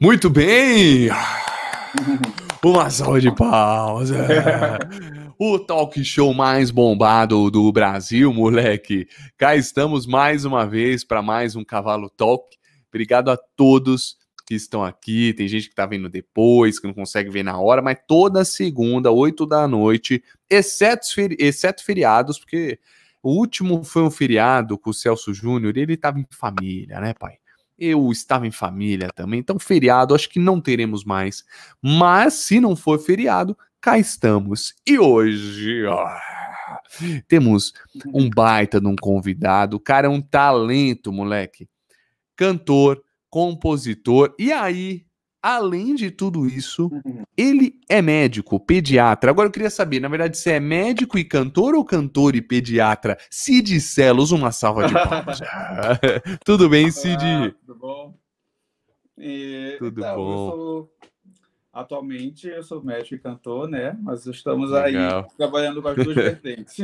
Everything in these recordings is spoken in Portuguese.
Muito bem! Uma salva de pausa. O talk show mais bombado do Brasil, moleque. Cá estamos mais uma vez para mais um Cavalo Talk. Obrigado a todos que estão aqui. Tem gente que está vendo depois, que não consegue ver na hora, mas toda segunda, 8 da noite, exceto, exceto feriados, porque o último foi um feriado com o Celso Júnior e ele estava em família, né, pai? Eu estava em família também, então feriado acho que não teremos mais. Mas se não for feriado, cá estamos. E hoje, ó, temos um baita de um convidado. O cara é um talento, moleque. Cantor, compositor. E aí, Além de tudo isso, uhum. ele é médico, pediatra. Agora eu queria saber, na verdade, se é médico e cantor ou cantor e pediatra? Cid Celos, uma salva de palmas. tudo bem, Olá, Cid? Tudo bom? E, tudo então, bom. Eu sou, atualmente eu sou médico e cantor, né? Mas estamos Legal. aí trabalhando com as duas vertentes.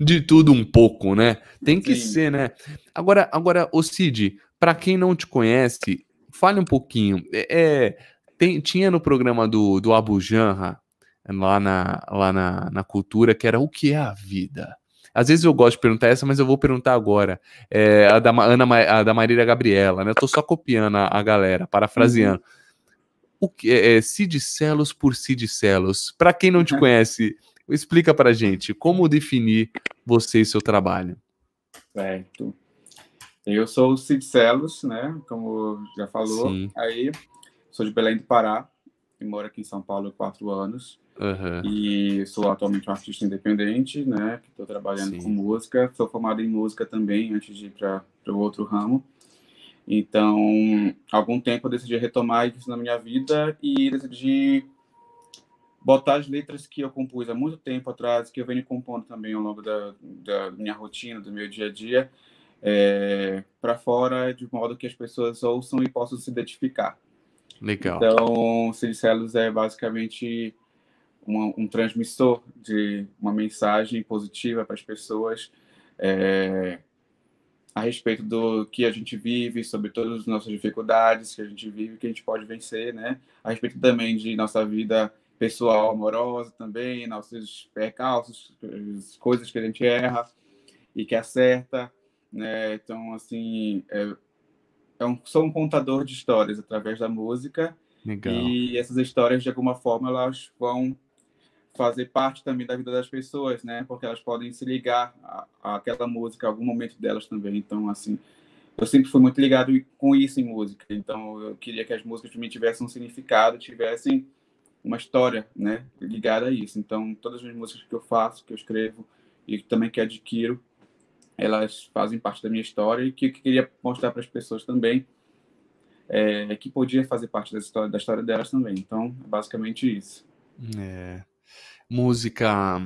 de tudo um pouco, né? Tem que Sim. ser, né? Agora, agora, o Cid, para quem não te conhece, fale um pouquinho. É, é, tem, tinha no programa do, do Abu Janra, lá, na, lá na, na cultura, que era o que é a vida? Às vezes eu gosto de perguntar essa, mas eu vou perguntar agora. É, a, da Ana, a da Marília Gabriela, né? Eu tô só copiando a, a galera, parafraseando. Uhum. O que é, é Cid Celos por Cid Celos? Para quem não te conhece, explica pra gente como definir você e seu trabalho. Certo. Eu sou o Cid Celos, né? Como já falou. Sim. Aí, sou de Belém do Pará e moro aqui em São Paulo há quatro anos. Uhum. E sou atualmente um artista independente, né? Estou trabalhando Sim. com música. Sou formado em música também, antes de ir para o outro ramo. Então, algum tempo eu decidi retomar isso na minha vida e decidi botar as letras que eu compus há muito tempo atrás, que eu venho compondo também ao longo da, da minha rotina, do meu dia a dia, é, para fora, de modo que as pessoas ouçam e possam se identificar. Legal. Então, Silicelos é basicamente uma, um transmissor de uma mensagem positiva para as pessoas é, a respeito do que a gente vive, sobre todas as nossas dificuldades que a gente vive, que a gente pode vencer, né? A respeito também de nossa vida pessoal, amorosa também, nossos percalços, coisas que a gente erra e que acerta né? Então, assim, é, é um, sou um contador de histórias através da música. Legal. E essas histórias, de alguma forma, elas vão fazer parte também da vida das pessoas, né? Porque elas podem se ligar àquela música, a algum momento delas também. Então, assim, eu sempre fui muito ligado com isso em música. Então, eu queria que as músicas também tivessem um significado, tivessem uma história, né? Ligada a isso. Então, todas as músicas que eu faço, que eu escrevo e também que adquiro, elas fazem parte da minha história e que eu queria mostrar para as pessoas também é, que podia fazer parte da história, da história delas também. Então, é basicamente isso. É. Música.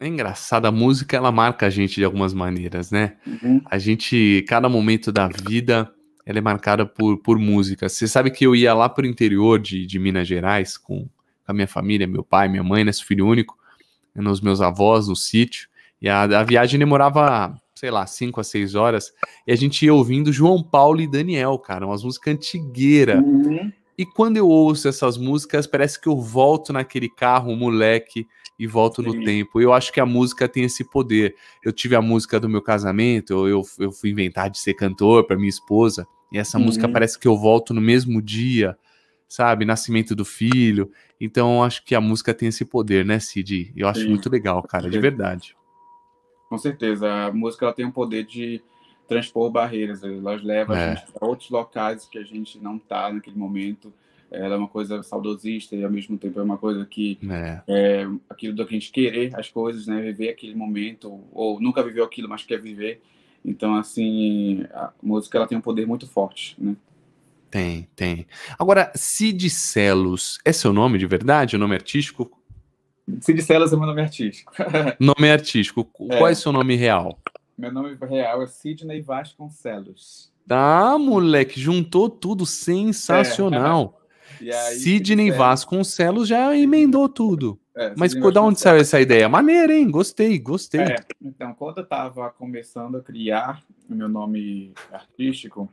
É engraçado, a música ela marca a gente de algumas maneiras, né? Uhum. A gente, cada momento da vida, ela é marcada por, por música. Você sabe que eu ia lá para o interior de, de Minas Gerais com, a minha família, meu pai, minha mãe, né, filho único, nos meus avós, no sítio, e a, a viagem demorava sei lá, 5 a 6 horas, e a gente ia ouvindo João Paulo e Daniel, cara, umas músicas antigueiras. Uhum. E quando eu ouço essas músicas, parece que eu volto naquele carro, moleque, e volto Sim. no tempo. Eu acho que a música tem esse poder. Eu tive a música do meu casamento, eu, eu fui inventar de ser cantor para minha esposa, e essa uhum. música parece que eu volto no mesmo dia, sabe? Nascimento do filho. Então, eu acho que a música tem esse poder, né, Cid? Eu acho Sim. muito legal, cara, de verdade. Com certeza. A música ela tem o poder de transpor barreiras. Elas levam é. a gente para outros locais que a gente não está naquele momento. Ela é uma coisa saudosista e ao mesmo tempo é uma coisa que é, é aquilo do que a gente querer as coisas, né? Viver aquele momento ou nunca viveu aquilo, mas quer viver. Então, assim, a música ela tem um poder muito forte, né? Tem, tem. Agora, Cid Celos, é seu nome de verdade? O nome artístico? Cid Celas é meu nome artístico. nome artístico. É. Qual é seu nome real? Meu nome real é Sidney Vasconcelos. Tá, moleque, juntou tudo sensacional. É. Aí, Sidney Vasconcelos já emendou tudo. É, Mas por de onde saiu essa ideia? Maneira, hein? Gostei, gostei. É, então, quando eu estava começando a criar o meu nome artístico,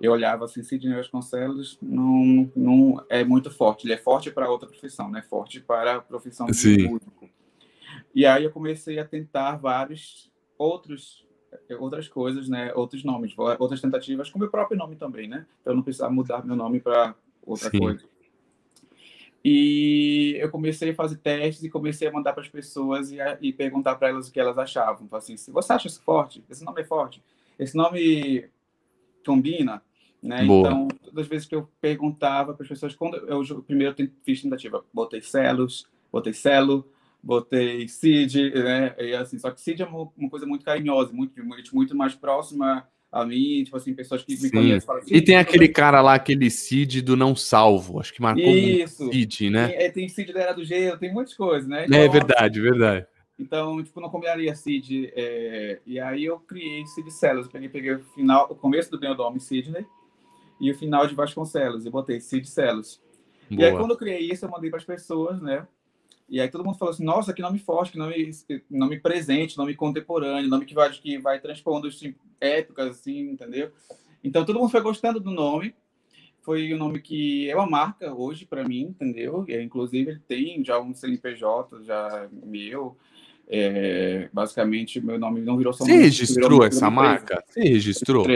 eu olhava assim, Sidney Vasconcelos não, não é muito forte. Ele é forte para outra profissão, né? Forte para a profissão de Sim. músico. E aí eu comecei a tentar vários outros outras coisas, né? Outros nomes, outras tentativas com meu próprio nome também, né? Eu não precisar mudar meu nome para outra Sim. coisa. E eu comecei a fazer testes e comecei a mandar para as pessoas e, a, e perguntar para elas o que elas achavam. Assim, se você acha isso forte, esse nome é forte, esse nome combina, né? Então, todas as vezes que eu perguntava para as pessoas, quando eu, eu primeiro fiz tentativa, botei celos, botei celo, botei Cid, né? E assim, só que Cid é uma, uma coisa muito carinhosa, muito, muito, muito mais próxima a mim, tipo assim, pessoas que me conhecem. Falam, e tem aquele cara lá, aquele Cid do Não Salvo, acho que marcou Isso. Um Cid, né? Tem, é, tem Cid da Era do Gelo, tem muitas coisas, né? Então, é verdade, verdade. Então, tipo, não combinaria Cid. É... E aí eu criei Cid Celos. Peguei, peguei o final, o começo do Neodome Sidney e o final de Vasconcelos. E botei Cid Celos. Boa. E aí, quando eu criei isso, eu mandei para as pessoas, né? E aí todo mundo falou assim, nossa, que nome forte, que nome, nome presente, nome contemporâneo, nome que vai, que vai transpondo assim, épocas, assim, entendeu? Então todo mundo foi gostando do nome. Foi um nome que é uma marca hoje para mim, entendeu? E, inclusive ele tem já um CNPJ, já meu. É, basicamente, meu nome não virou só Você registrou virou, essa marca? Você registrou?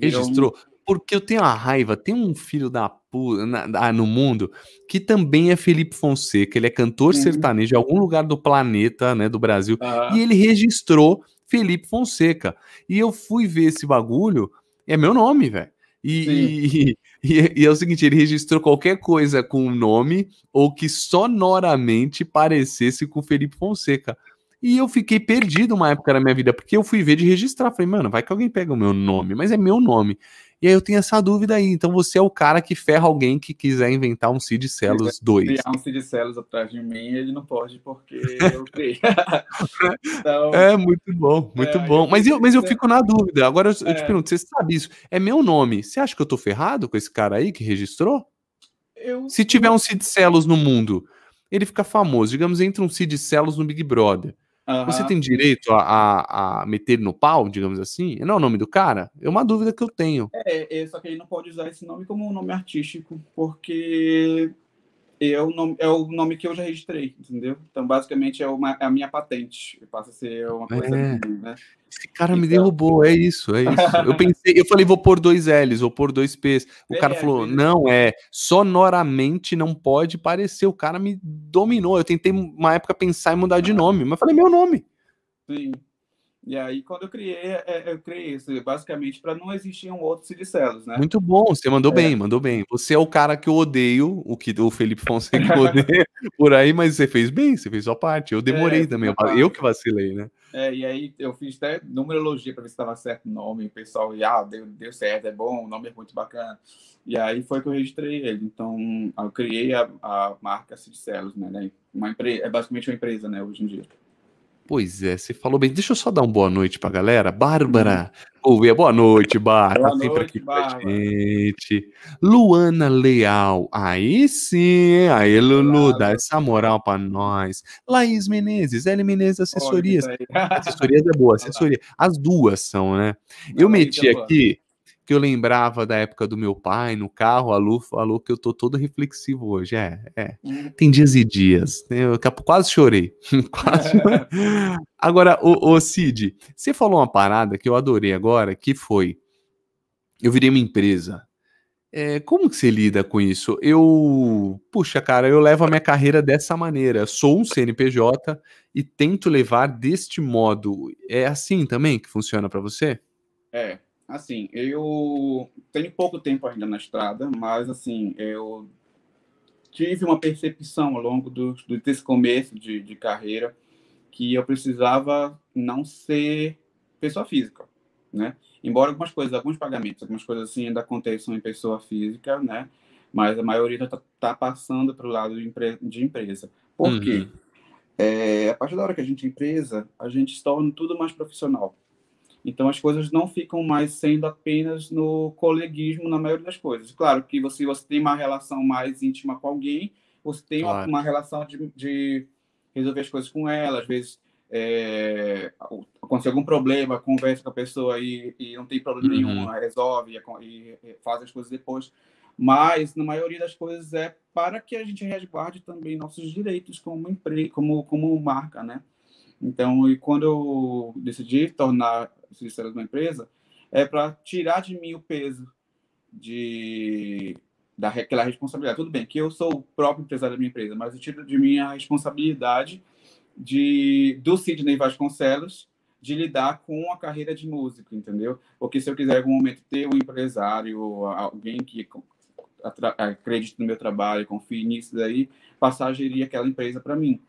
Registrou? Porque eu tenho uma raiva, tem um filho da puta no mundo que também é Felipe Fonseca, ele é cantor uhum. sertanejo de algum lugar do planeta, né, do Brasil, uhum. e ele registrou Felipe Fonseca. E eu fui ver esse bagulho, é meu nome, velho. E, e, e, é o seguinte, ele registrou qualquer coisa com o nome ou que sonoramente parecesse com Felipe Fonseca. E eu fiquei perdido uma época da minha vida, porque eu fui ver de registrar. Falei, mano, vai que alguém pega o meu nome, mas é meu nome. E aí eu tenho essa dúvida aí. Então você é o cara que ferra alguém que quiser inventar um Cid Celos 2. Criar um Cid Celos atrás de mim, ele não pode porque eu criei. então, é, muito bom, muito é, bom. Mas eu, mas eu fico na dúvida. Agora eu, é. eu te é. pergunto, você sabe isso? É meu nome. Você acha que eu tô ferrado com esse cara aí que registrou? Eu... Se tiver um Cid Celos no mundo, ele fica famoso. Digamos, entra um Cid Celos no Big Brother. Uhum. Você tem direito a, a, a, meter no pau, digamos assim? Não é o nome do cara? É uma dúvida que eu tenho. É, é, só que ele não pode usar esse nome como um nome artístico, porque é o nome, é o nome que eu já registrei, entendeu? Então, basicamente, é, uma, é a minha patente. Passa a ser uma coisa é. Minha, né? Esse cara então... me derrubou, é isso, é isso. Eu pensei, eu falei, vou pôr dois L's, vou pôr dois P's. O é, cara falou, não, é, sonoramente não pode parecer. O cara me dominou. Eu tentei, uma época, pensar em mudar de nome, mas falei, meu nome. Sim. E aí, quando eu criei, é, é, eu criei isso, basicamente, para não existir um outro Cidicelos, né? Muito bom, você mandou é. bem, mandou bem. Você é o cara que eu odeio, o que o Felipe Fonseca odeia por aí, mas você fez bem, você fez sua parte. Eu demorei é, também, eu, eu que vacilei, né? É, e aí eu fiz até numerologia para ver se estava certo o nome, o pessoal, e, ah, deu, deu certo, é bom, o nome é muito bacana. E aí foi que eu registrei ele. Então, eu criei a, a marca Cidicelos, né? Uma empresa, é basicamente uma empresa, né, hoje em dia. Pois é, você falou bem. Deixa eu só dar uma boa noite pra galera. Bárbara, ouve, boa noite, Bárbara. Boa sempre aqui Bárbara. com a gente. Luana Leal, aí sim, aí Lulu, dá essa moral pra nós. Laís Menezes, L Menezes Assessorias. Assessorias é boa, assessoria. As duas são, né? Eu meti aqui que eu lembrava da época do meu pai no carro, a Lu falou que eu tô todo reflexivo hoje. É, é. Uhum. Tem dias e dias. Eu quase chorei. quase. agora, o, o Cid, você falou uma parada que eu adorei agora, que foi: eu virei uma empresa. É, como que você lida com isso? Eu, puxa, cara, eu levo a minha carreira dessa maneira. Sou um CNPJ e tento levar deste modo. É assim também que funciona para você? É, Assim, eu tenho pouco tempo ainda na estrada, mas assim, eu tive uma percepção ao longo do, do desse começo de, de carreira que eu precisava não ser pessoa física, né? Embora algumas coisas, alguns pagamentos, algumas coisas assim ainda aconteçam em pessoa física, né? Mas a maioria está tá passando para o lado de, empre de empresa. Por uhum. quê? É, a partir da hora que a gente é empresa, a gente se torna tudo mais profissional. Então as coisas não ficam mais sendo apenas no coleguismo na maioria das coisas. Claro que você, você tem uma relação mais íntima com alguém, você tem claro. uma, relação de, de, resolver as coisas com ela, às vezes é, acontece algum problema, conversa com a pessoa e, e não tem problema uhum. nenhum, resolve e, e, faz as coisas depois. Mas, na maioria das coisas, é para que a gente resguarde também nossos direitos como empresa, como, como marca, né? Então, e quando eu decidi tornar sincero uma empresa, é para tirar de mim o peso de daquela responsabilidade. Tudo bem que eu sou o próprio empresário da minha empresa, mas eu tiro de mim a responsabilidade de do Sidney Vasconcelos de lidar com a carreira de músico, entendeu? Porque se eu quiser em algum momento ter um empresário, alguém que acredite no meu trabalho, confie nisso daí, passar a gerir aquela empresa para mim.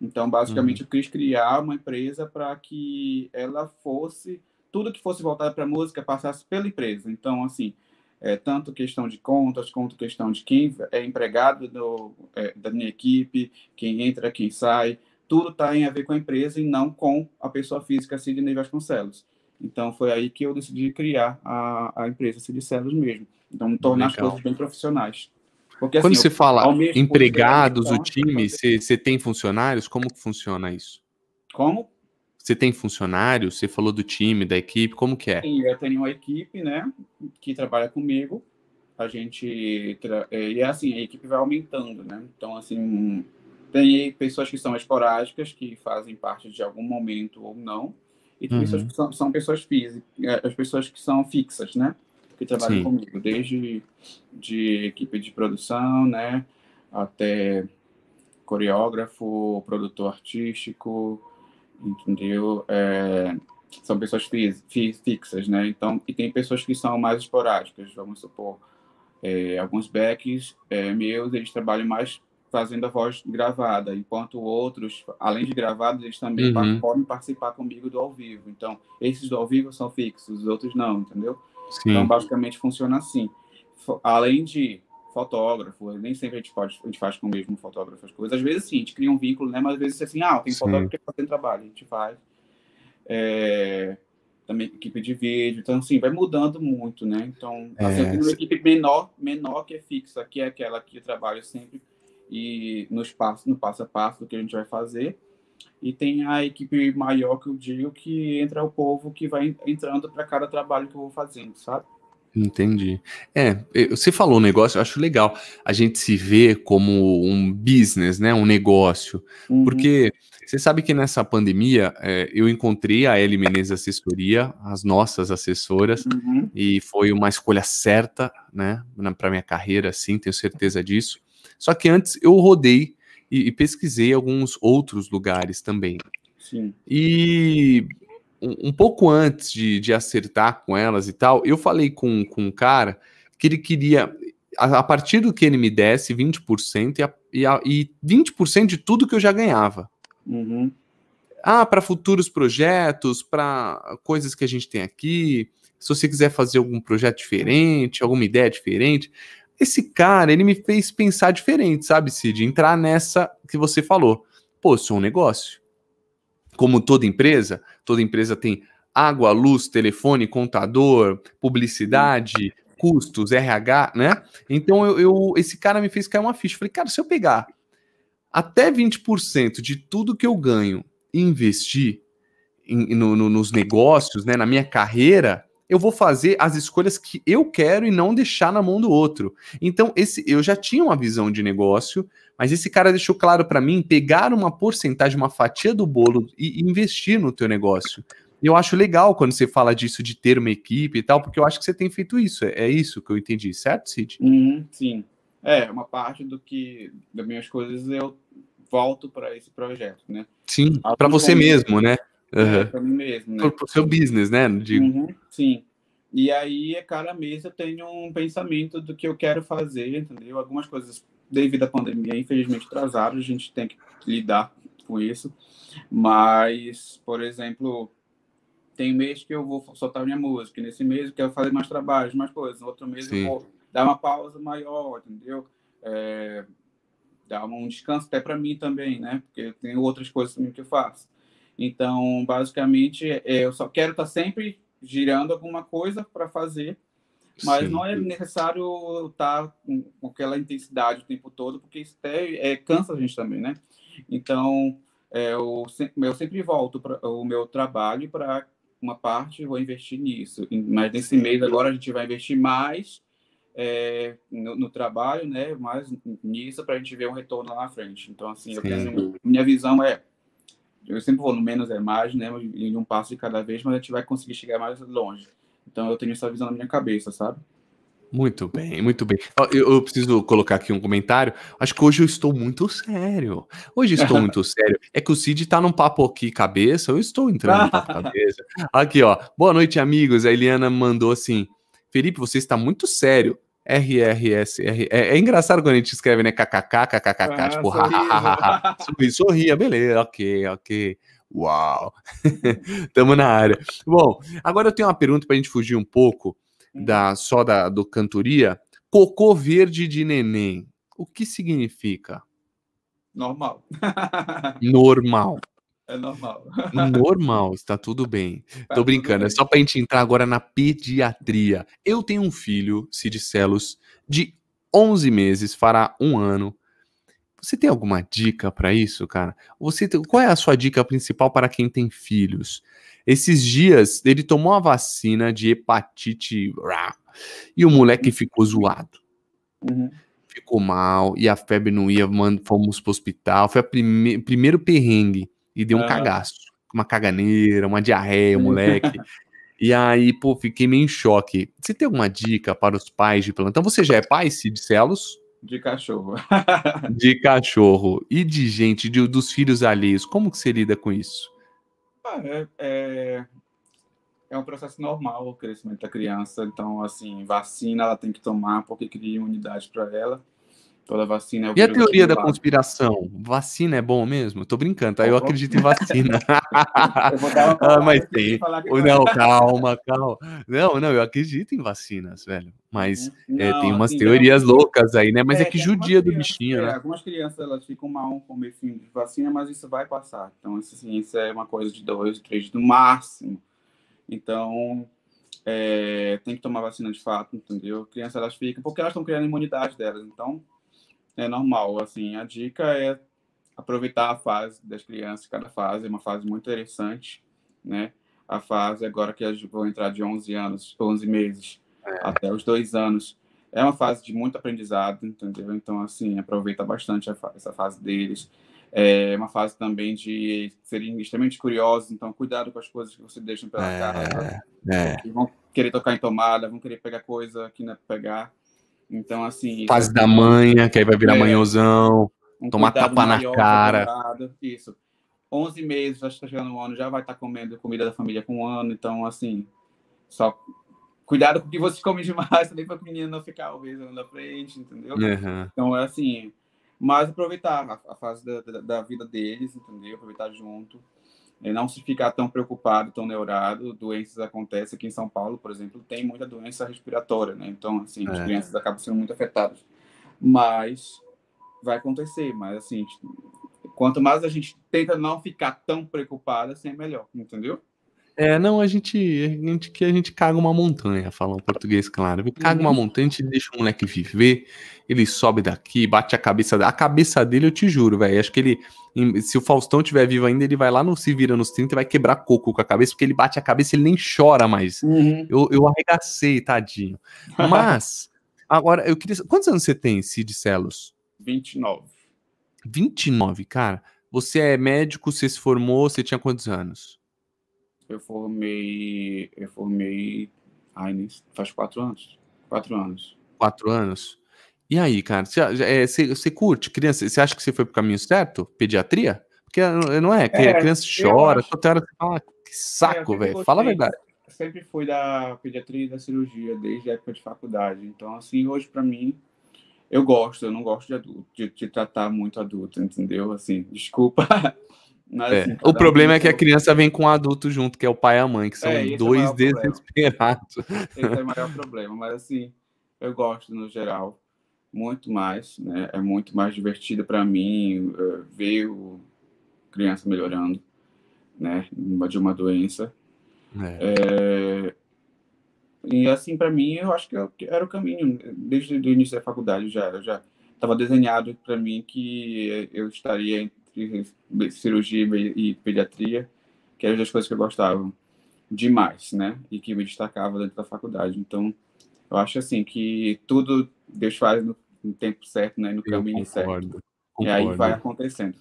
Então, basicamente, uhum. eu quis criar uma empresa para que ela fosse tudo que fosse voltado para música passasse pela empresa. Então, assim, é, tanto questão de contas quanto questão de quem é empregado do, é, da minha equipe, quem entra, quem sai, tudo está em a ver com a empresa e não com a pessoa física Sidney Vasconcelos. Então foi aí que eu decidi criar a, a empresa Celos mesmo. Então tornar Legal. as coisas bem profissionais. Porque, Quando assim, você eu, fala empregados, o time, você, você tem funcionários, como que funciona isso? Como? Você tem funcionários? Você falou do time, da equipe, como que é? Sim, eu tenho uma equipe, né, que trabalha comigo. A gente é, e é assim, a equipe vai aumentando, né? Então assim, tem pessoas que são esporádicas, que fazem parte de algum momento ou não, e tem uhum. pessoas que são, são, pessoas físicas, é, as pessoas que são fixas, né? Que trabalham Sim. comigo, desde de equipe de produção, né? Até coreógrafo, produtor artístico, entendeu? É, são pessoas fixas, né? Então, e tem pessoas que são mais esporádicas, vamos supor, é, alguns backs é, meus, eles trabalham mais fazendo a voz gravada, enquanto outros, além de gravados, eles também uhum. podem participar comigo do ao vivo. Então, esses do ao vivo são fixos, os outros não, entendeu? Sim. Então, basicamente funciona assim. Além de fotógrafo, nem sempre a gente, pode, a gente faz com o mesmo fotógrafo as coisas. Às vezes, sim, a gente cria um vínculo, né? Mas às vezes, assim, ah, tem sim. fotógrafo que fazendo trabalho, a gente faz. É, também equipe de vídeo, então assim, vai mudando muito, né? Então, assim, é, uma equipe menor, menor que é fixa, que é aquela que eu trabalho sempre e no espaço, no passo a passo do que a gente vai fazer. E tem a equipe maior que eu digo que entra o povo que vai entrando para cada trabalho que eu vou fazendo, sabe? Entendi. É, você falou um negócio, eu acho legal a gente se vê como um business, né? Um negócio. Uhum. Porque você sabe que nessa pandemia é, eu encontrei a Eli Menezes Assessoria, as nossas assessoras, uhum. e foi uma escolha certa, né? Para minha carreira, sim, tenho certeza disso. Só que antes eu rodei e, e pesquisei alguns outros lugares também. Sim. E um, um pouco antes de, de, acertar com elas e tal, eu falei com, com um cara que ele queria, a, a partir do que ele me desse, 20% e, a, e, a, e 20% de tudo que eu já ganhava. Uhum. Ah, para futuros projetos, para coisas que a gente tem aqui. Se você quiser fazer algum projeto diferente, alguma ideia diferente. Esse cara, ele me fez pensar diferente, sabe, Cid? Entrar nessa que você falou. Pô, sou um negócio. Como toda empresa, toda empresa tem água, luz, telefone, contador, publicidade, custos, RH, né? Então eu, eu, esse cara me fez cair uma ficha. Falei, cara, se eu pegar até 20% de tudo que eu ganho e investir em, no, no, nos negócios, né, na minha carreira, eu vou fazer as escolhas que eu quero e não deixar na mão do outro. Então, esse eu já tinha uma visão de negócio, mas esse cara deixou claro para mim pegar uma porcentagem, uma fatia do bolo e investir no teu negócio. E eu acho legal quando você fala disso de ter uma equipe e tal, porque eu acho que você tem feito isso. É, é isso que eu entendi, certo, Cid? Uhum, sim. É, uma parte do que das minhas coisas eu volto para esse projeto, né? Sim, para você mesmo, né? Uhum. É, para mim mesmo, né? Para o seu business, né? Uhum, sim. E aí, cada mês eu tenho um pensamento do que eu quero fazer, entendeu? Algumas coisas, devido à pandemia, infelizmente atrasaram, a gente tem que lidar com isso. Mas, por exemplo, tem mês que eu vou soltar minha música, nesse mês eu quero fazer mais trabalhos, mais coisas, no outro mês Sim. eu vou dar uma pausa maior, entendeu? É, dar um descanso até para mim também, né? Porque tem outras coisas também que eu faço. Então, basicamente, é, eu só quero estar tá sempre girando alguma coisa para fazer, mas Sim. não é necessário estar tá com aquela intensidade o tempo todo, porque isso até é, cansa a gente também, né? Então, é, eu, eu sempre volto para o meu trabalho para uma parte vou investir nisso. Mas nesse mês agora a gente vai investir mais é, no, no, trabalho, né? Mais nisso para a gente ver um retorno lá na frente. Então, assim, eu tenho, minha visão é eu sempre vou no menos é mais, né? Em um passo de cada vez, mas a gente vai conseguir chegar mais longe. Então eu tenho essa visão na minha cabeça, sabe? Muito bem, muito bem. Eu, eu, preciso colocar aqui um comentário. Acho que hoje eu estou muito sério. Hoje estou muito sério. É que o Cid tá num papo aqui cabeça, eu estou entrando no papo cabeça. Aqui, ó. Boa noite, amigos. A Eliana mandou assim: Felipe, você está muito sério. RRS. R, é, é engraçado quando a gente escreve, né? KKK, KKK, ah, tipo, hahaha. Sorria, sorria, beleza, ok, ok. Uau! Tamo na área. Bom, agora eu tenho uma pergunta para a gente fugir um pouco da só da do cantoria, cocô verde de neném. O que significa? Normal. Normal. É normal. Normal, está tudo bem. Tá Tô brincando, é só pra gente entrar agora na pediatria. Eu tenho um filho, Cid Celos, de 11 meses, fará um ano. Você tem alguma dica para isso, cara? Você qual é a sua dica principal para quem tem filhos? Esses dias ele tomou a vacina de hepatite e o moleque ficou zoado. Uhum. Ficou mal e a febre não ia, mano, fomos pro hospital. Foi o prime primeiro perrengue e deu um uhum. cagaço. Uma caganeira, uma diarreia, moleque. e aí, pô, fiquei meio em choque. Você tem alguma dica para os pais de plantão? Você já é pai, Cid Celos? De cachorro. de cachorro. E de gente, de, dos filhos alheios. Como que você lida com isso? Ah, é, é, é, um processo normal o crescimento da criança. Então, assim, vacina ela tem que tomar porque cria imunidade para ela. Toda vacina é o E a teoria da conspiração? Vacina é bom mesmo? Tô brincando, tá? Eu acredito em vacina. eu vou dar uma ah, mas tem. Não, calma, calma. Não, não, eu acredito em vacinas, velho. Mas não, é, tem umas assim, teorias não. loucas aí, né? Mas é, é que judia do bichinho, né? É, algumas crianças elas ficam mal com o de vacina, mas isso vai passar. Então, isso, assim, isso é uma coisa de dois, três no máximo. Então, é, tem que tomar vacina de fato, entendeu? Crianças elas ficam, porque elas estão criando a imunidade delas. Então, é normal. Assim, a dica é aproveitar a fase das crianças, cada fase é uma fase muito interessante, né? A fase agora que elas vão entrar de 11 anos, 11 meses é. até os dois anos, é uma fase de muito aprendizado, entendeu? Então, assim, aproveita bastante essa fase deles. É uma fase também de serem extremamente curiosos, então cuidado com as coisas que você deixa pela é, casa. É. Vão querer tocar em tomada, vão querer pegar coisa que não é pegar. Então, assim. Fase da manha, que aí vai virar é, manhosão, um tomar tapa na cara. Isso. 11 meses, já está chegando um ano, já vai estar tá comendo comida da família com um ano. Então, assim, só cuidado com o que você come demais também para o menino não ficar obeso na frente, entendeu? Uhum. Então, é assim. Mas aproveitar a, a fase da, da, da, vida deles, entendeu? Aproveitar junto e não se ficar tão preocupado, tão neurado. Doenças acontecem aqui em São Paulo, por exemplo, tem muita doença respiratória, né? Então, assim, é. as crianças acabam sendo muito afetadas. Mas vai acontecer, mas assim, quanto mais a gente tenta não ficar tão preocupado, assim é melhor, entendeu? É, não, a gente, a gente que a gente caga uma montanha, falando português claro. Caga uma uhum. montanha, a gente deixa o moleque viver, ele sobe daqui, bate a cabeça, a cabeça dele, eu te juro, velho. Acho que ele, se o Faustão tiver vivo ainda, ele vai lá no Se Vira nos 30 e vai quebrar coco com a cabeça, porque ele bate a cabeça, ele nem chora mais. Uhum. Eu, eu arregacei, tadinho. Mas, agora, eu queria. Quantos anos você tem, Cid Celos? 29. 29, cara. Você é médico, você se formou, você tinha quantos anos? Eu formei. Eu formei. Ai, faz quatro anos. Quatro anos. Quatro anos? E aí, cara, você, é, você, você curte criança? Você acha que você foi pro caminho certo? Pediatria? Porque não é, é, a criança chora, toda hora você fala, que saco, é, velho. Fala a verdade. Sempre fui da pediatria e da cirurgia, desde a época de faculdade. Então, assim, hoje para mim, eu gosto, eu não gosto de adulto, de, de tratar muito adulto, entendeu? Assim, desculpa é. assim, o problema um é que a criança vem com um adulto junto, que é o pai e a mãe, que são é, dois é desesperados. Esse é o maior problema, mas assim, eu gosto no geral muito mais, né? É muito mais divertido para mim uh, ver o criança melhorando, né? De uma doença. É. É... E assim, para mim, eu acho que era o caminho. Desde o início da faculdade já, já estava desenhado para mim que eu estaria cirurgia e pediatria, que eram as coisas que eu gostava demais, né? E que me destacava dentro da faculdade. Então, eu acho assim que tudo Deus faz no, no tempo certo, né? No caminho concordo, certo. Concordo. E aí vai acontecendo.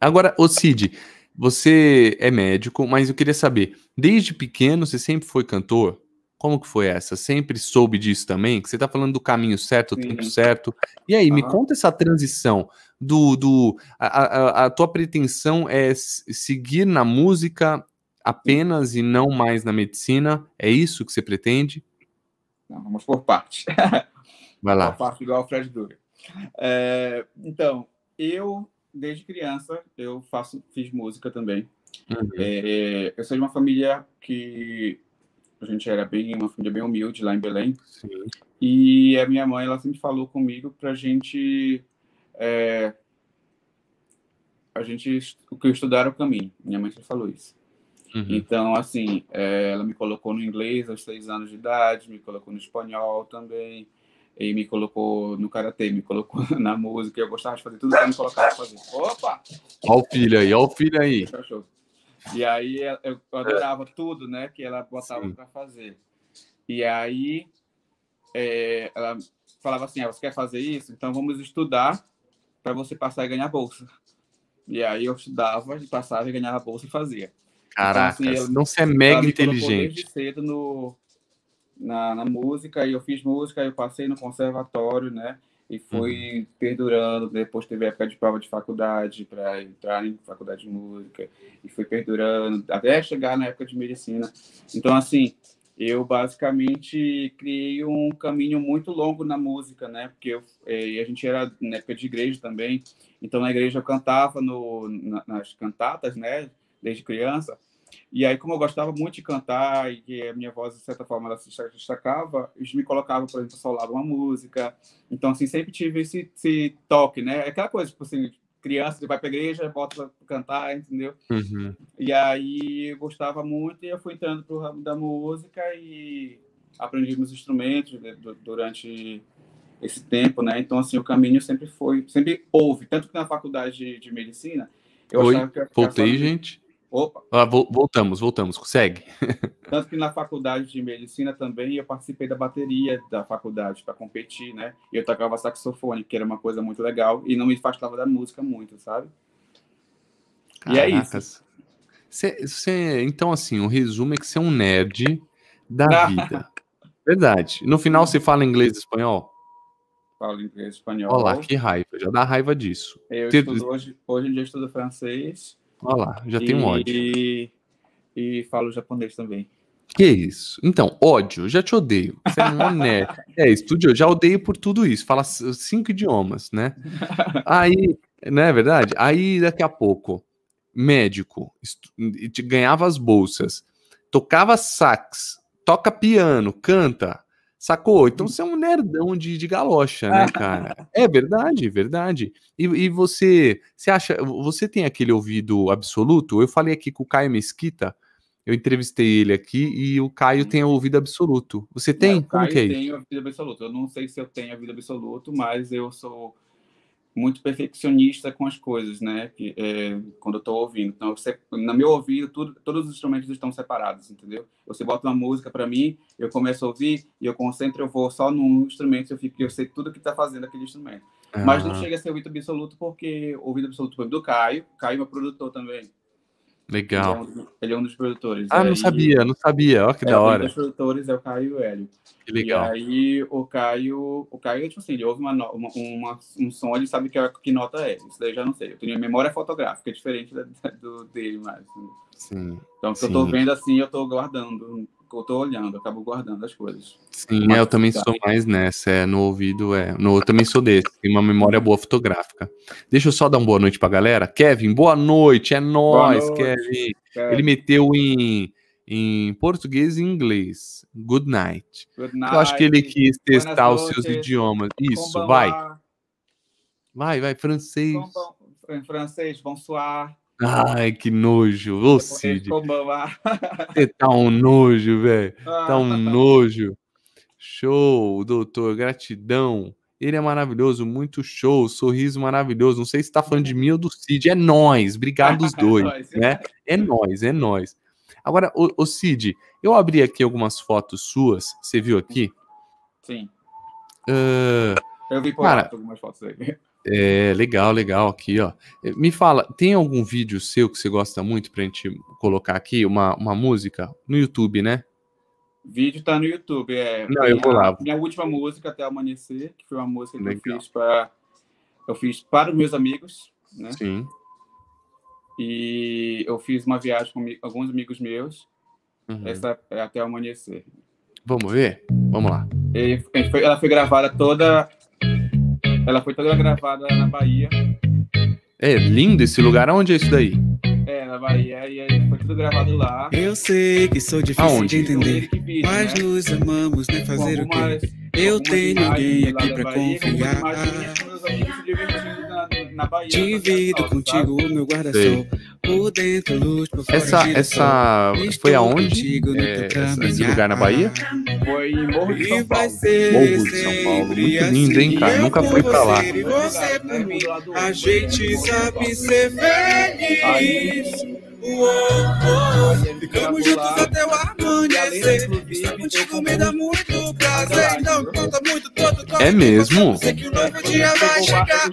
Agora, o Cid, você é médico, mas eu queria saber, desde pequeno você sempre foi cantor? Como que foi essa? Sempre soube disso também? Que você está falando do caminho certo, o tempo certo. E aí, me conta essa transição do. do a, a, a, tua pretensão é seguir na música apenas e não mais na medicina? É isso que você pretende? Não, vamos por parte. Vai lá. Por parte igual o Fred Dura. É, então, eu desde criança eu faço, fiz música também. Uhum. É, eu sou de uma família que a gente era bem uma família bem humilde lá em Belém. Sim. E a minha mãe ela sempre falou comigo para gente é, a gente o que eu estudar o caminho. Minha mãe sempre falou isso. Uhum. Então, assim, é, ela me colocou no inglês aos seis anos de idade, me colocou no espanhol também e me colocou no karatê, me colocou na música. Eu gostava de fazer tudo que me colocava fazer. Opa! Olha o filho aí, olha o filho aí. E aí eu adorava tudo, né, que ela botava para fazer. E aí é, ela falava assim: ah, você quer fazer isso? Então vamos estudar para você passar e ganhar bolsa. E aí eu estudava, passava e ganhava bolsa e fazia. Caraca, então, assim, não você é mega inteligente. Desde cedo no, na, na música, e eu fiz música, eu passei no conservatório, né? E fui uhum. perdurando. Depois teve época de prova de faculdade para entrar em faculdade de música, e fui perdurando até chegar na época de medicina. Então, assim, eu basicamente criei um caminho muito longo na música, né? Porque eu, é, a gente era na época de igreja também, então na igreja eu cantava no, na, nas cantatas, né? Desde criança. E aí, como eu gostava muito de cantar e que a minha voz, de certa forma, ela se destacava, eles me colocavam, por exemplo, solar uma música. Então, assim, sempre tive esse, esse toque, né? É aquela coisa, tipo assim, criança que vai para a igreja, bota para cantar, entendeu? Uhum. E aí eu gostava muito e eu fui entrando para o ramo da música e aprendi meus instrumentos durante esse tempo, né? Então, assim, o caminho sempre foi, sempre houve. Tanto que na faculdade de, de medicina, eu Oi, achava que voltei, gente. Opa. Ah, voltamos, voltamos, consegue. Tanto que na faculdade de medicina também eu participei da bateria da faculdade para competir, né? E eu tocava saxofone, que era uma coisa muito legal e não me afastava da música muito, sabe? Caracas. E é isso. Cê, cê, então, assim, o resumo é que você é um nerd da vida. Verdade. No final você fala inglês e espanhol? Falo inglês e espanhol. Olha lá, que raiva. Já dá raiva disso. Eu estudo, hoje, hoje em dia estudo francês Olha lá, já tem um ódio. E, e falo japonês também. Que isso? Então, ódio, já te odeio. Você é um nerd. É, estúdio, já odeio por tudo isso. Fala cinco idiomas, né? Aí, não é verdade? Aí, daqui a pouco, médico, ganhava as bolsas, tocava sax, toca piano, canta, Sacou? Então você é um nerdão de, de galocha, né, cara? É verdade, verdade. E, e, você, você acha, você tem aquele ouvido absoluto? Eu falei aqui com o Caio Mesquita, eu entrevistei ele aqui e o Caio tem ouvido absoluto. Você tem? É, Como que é isso? Eu tenho ouvido absoluto. Eu não sei se eu tenho ouvido absoluto, mas eu sou muito perfeccionista com as coisas, né? Que, é, quando eu estou ouvindo. Então, você, no meu ouvido, tudo, todos os instrumentos estão separados, entendeu? Você bota uma música para mim, eu começo a ouvir e eu concentro, eu vou só num instrumento, eu fico, eu sei tudo que está fazendo aquele instrumento. Mas não chega a ser ouvido absoluto porque ouvido absoluto do Caio, Caio é meu produtor também. Legal. Ele é um, ele é um dos produtores. Ah, não sabia, não sabia. Olha que é, da hora. Um dos produtores é o Caio e o Hélio. Que legal. E aí o Caio, o Caio, tipo assim, ele ouve uma, uma, uma, um som, ele sabe que, que nota é. Isso daí eu já não sei. Eu tenho memória fotográfica, é diferente da, do dele, mas. Sim. Então, se eu tô vendo assim, eu tô guardando eu tô olhando, eu acabo guardando as coisas. Sim, é, eu também sou mais nessa, é, no ouvido, é. No, eu também sou desse, tem uma memória boa fotográfica. Deixa eu só dar uma boa noite pra galera. Kevin, boa noite, é nóis, Kevin. É. Ele meteu em, em português e inglês. Good night. Good night. Eu acho que ele quis testar os seus idiomas. Isso, vai. Vai, vai, francês. Em francês, bonsoir. Ai, que nojo. Ô, Cid. Você tá um nojo, velho. Tá um nojo. Show, doutor. Gratidão. Ele é maravilhoso, muito show, sorriso maravilhoso. Não sei se tá falando de mim ou do Cid. É nós, obrigado os dois, né? É nós, é nós. Agora, o, o Cid, eu abri aqui algumas fotos suas. Você viu aqui? Sim. Uh, eu vi por cara, algumas fotos aí. É, legal, legal aqui, ó. Me fala, tem algum vídeo seu que você gosta muito pra gente colocar aqui? Uma, uma música? No YouTube, né? Vídeo tá no YouTube. É, Não, eu vou lá. Minha última música, Até Amanhecer, que foi uma música que legal. eu fiz para eu fiz para os meus amigos, né? Sim. E eu fiz uma viagem com alguns amigos meus. Uhum. Essa é Até Amanhecer. Vamos ver? Vamos lá. E, ela foi gravada toda ela foi toda gravada na Bahia. É lindo esse lugar. Onde é isso daí? É, na Bahia, e aí foi tudo gravado lá. Eu sei que sou difícil Aonde? de entender, mas né? nos amamos, né? Fazer o quê? Eu tenho alguém aqui pra Bahia, confiar. Divido contigo o meu guarda-sol. Por dentro, luz, por fora, essa, essa foi aonde? É, esse lugar na Bahia? Foi em Morro de São Paulo. Morro de São Paulo. Muito lindo, hein, cara? Nunca fui pra lá. A gente sabe ser feliz. Ficamos juntos até o amanhecer. Estar contigo me dá muito prazer. Não conta muito todo É mesmo? Sei que o novo dia vai chegar.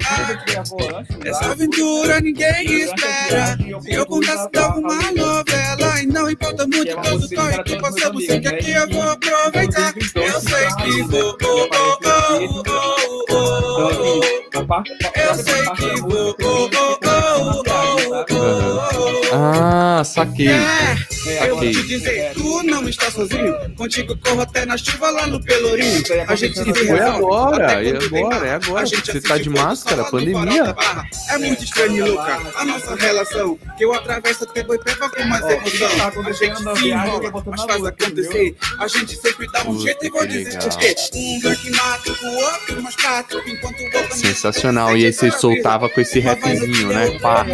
Essa aventura ninguém espera. Se eu contasse de alguma novela, e não importa muito todo corre que passamos, sei que aqui eu vou aproveitar. Eu sei que vou. Oh, oh, oh, oh, oh, oh. Eu sei que vou. Oh, oh, oh, oh, oh, oh. Ah, saquei. É, eu vou te dizer, tu não está sozinho. Contigo corro até na chuva lá no Pelourinho. A gente se Foi agora, é agora, é agora. Você tá de máscara, pandemia. É muito estranho, Luca, a nossa relação. Que eu atravesso até boi pega com mais emoção. A gente se enrola, mas faz acontecer. A gente sempre dá um jeito e vou dizer por quê. Um que mata o outro, mas prático, enquanto o outro... Sensacional, e aí você soltava com esse rapzinho, né? Pá.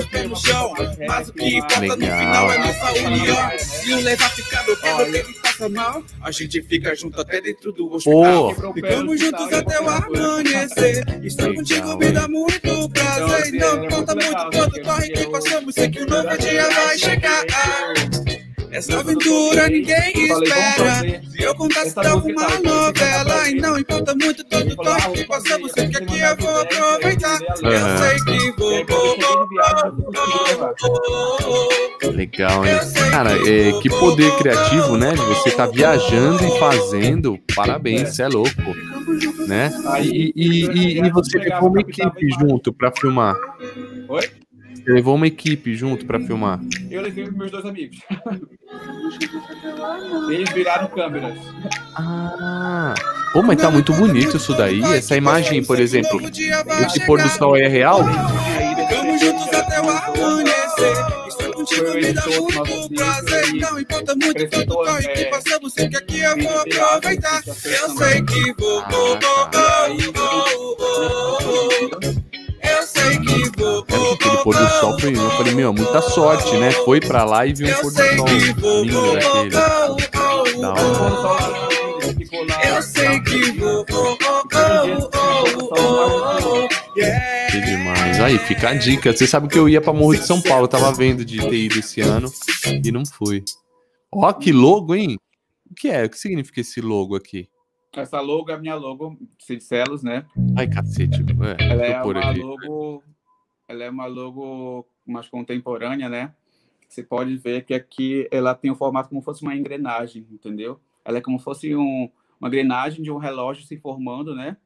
Mas o que importa no final é nossa união. E o levar ficando ele passa mal, a gente fica junto até dentro do hospital. Oh. Ficamos juntos até o amanhecer. Estar contigo me dá muito prazer. Não conta muito quando corre que passamos. Sei que o novo dia vai chegar. Essa aventura ninguém espera. Se eu contasse de alguma novela, e não importa muito todo toque que passamos, sei que aqui eu vou aproveitar. Eu sei que vou. Legal, hein? Cara, é, que poder criativo, né? De você estar tá viajando e fazendo. Parabéns, você é louco. Né? E, e, e, e você levou uma equipe junto para filmar. Oi? Você levou uma equipe junto para filmar? Eu levei meus dois amigos. Eles viraram câmeras. Ah. Pô, mas tá muito bonito isso daí. Essa imagem, por exemplo, esse pôr do sol é real? Vamos juntos até o amanhecer. Estou contigo, me dá muito prazer. Não importa muito quanto corre que passamos, sei que aqui eu vou aproveitar. Eu sei que vou. Oh, oh, oh, eu sei que vou. Aquele pôr do sol foi. Eu falei, meu, muita sorte, né? Foi pra lá e viu um pôr do sol lindo daquele. Da hora. Eu sei que vou. Que demais. Aí, fica a dica. Você sabe que eu ia pra Morro de São Paulo. tava vendo de ter ido esse ano e não fui. Ó, que logo, hein? O que é? O que significa esse logo aqui? Essa logo é a minha logo, Cicelos, né? Ai, cacete. É, ela é uma aqui. logo. Ela é uma logo mais contemporânea, né? Você pode ver que aqui ela tem o formato como fosse uma engrenagem, entendeu? Ela é como fosse um, uma engrenagem de um relógio se formando, né?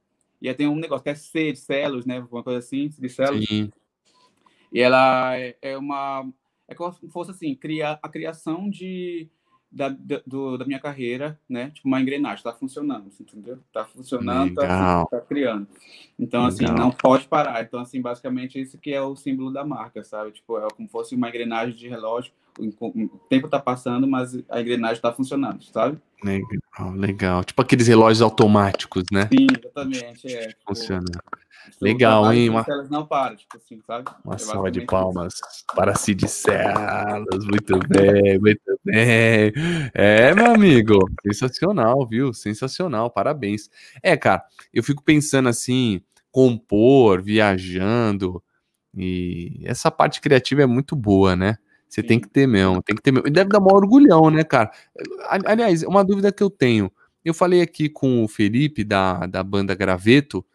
E aí tem um negócio que é C de celos, né? Uma coisa assim, de celos. Sim. E ela é, é uma. É como se fosse assim, cria, a criação de da, da, do, da minha carreira, né? Tipo, uma engrenagem, tá funcionando, assim, entendeu? Tá funcionando, tá, tá, criando. Então, assim, Legal. assim, não pode parar. Então, assim, basicamente, isso que é o símbolo da marca, sabe? Tipo, é como fosse uma engrenagem de relógio. O tempo tá passando, mas a engrenagem tá funcionando, sabe? Legal, legal. Tipo aqueles relógios automáticos, né? Sim, exatamente. É, tipo, Funcionando. Legal, hein? Uma... Elas não param, tipo assim, sabe? Uma é salva de palmas isso. para Cid Celas. Muito bem, muito bem. É, meu amigo, sensacional, viu? Sensacional, parabéns. É, cara, eu fico pensando assim, compor, viajando, e essa parte criativa é muito boa, né? Você tem que ter mesmo, tem que ter mesmo. E deve dar maior orgulhão, né, cara? Aliás, uma dúvida que eu tenho. Eu falei aqui com o Felipe da, da banda Graveto,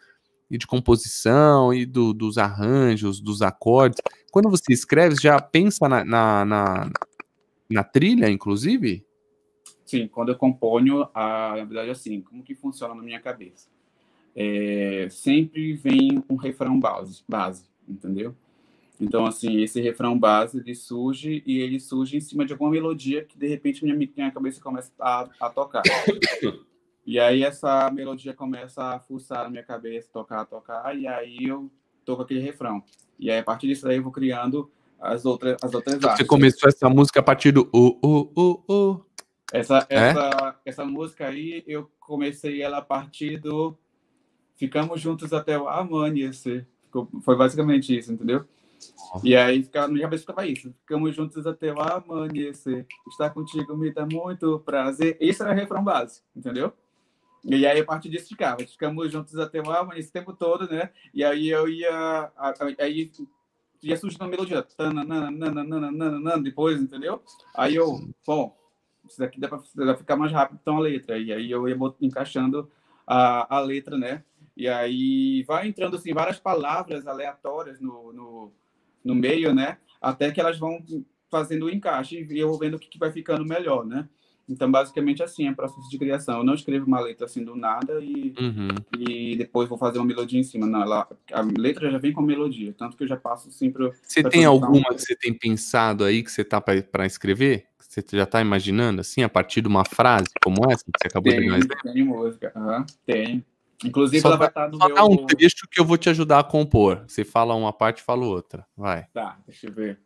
e de composição, e do, dos arranjos, dos acordes. Quando você escreve, já pensa na, na, na, na trilha, inclusive? Sim, quando eu componho, a, na verdade, assim, como que funciona na minha cabeça? É, sempre vem um refrão base, base, entendeu? Então, assim, esse refrão base, ele surge e ele surge em cima de alguma melodia que, de repente, minha, minha cabeça começa a, a tocar. E aí essa melodia começa a fuçar na minha cabeça, tocar, tocar, e aí eu toco aquele refrão. E aí, a partir disso aí, eu vou criando as outras, as outras artes. Você começou essa música a partir do o, o, o, o. Essa, é? essa, essa música aí, eu comecei ela a partir do Ficamos Juntos até o Amanhecer. Foi basicamente isso, entendeu? E aí ficava, minha cabeça ficava isso. Ficamos juntos até o amanhecer. Estar contigo me dá muito prazer. Esse era o refrão base, entendeu? E aí, a partir disso, ficava. Ficamos juntos até o amanhecer esse tempo todo, né? E aí eu ia. Aí ia surgindo uma melodia. Depois, entendeu? Aí eu, bom, isso daqui dá para ficar mais rápido, então a letra. E aí eu ia encaixando a, a letra, né? E aí vai entrando assim várias palavras aleatórias no, no, no meio, né? Até que elas vão fazendo o encaixe e eu vou vendo o que, que vai ficando melhor, né? Então, basicamente, assim, é o processo de criação. Eu não escrevo uma letra assim do nada e, uhum. e depois vou fazer uma melodia em cima. Não, ela, a letra já vem com melodia, tanto que eu já passo assim para. Você tem alguma que você tem pensado aí que você tá para escrever? Você já tá imaginando, assim, a partir de uma frase como essa que você acabou tem, de imaginar? Tem música, uhum, tem. Inclusive, só ela vai estar no só meu... Dá um trecho que eu vou te ajudar a compor. Você fala uma parte, fala outra. Vai. Tá, deixa eu ver.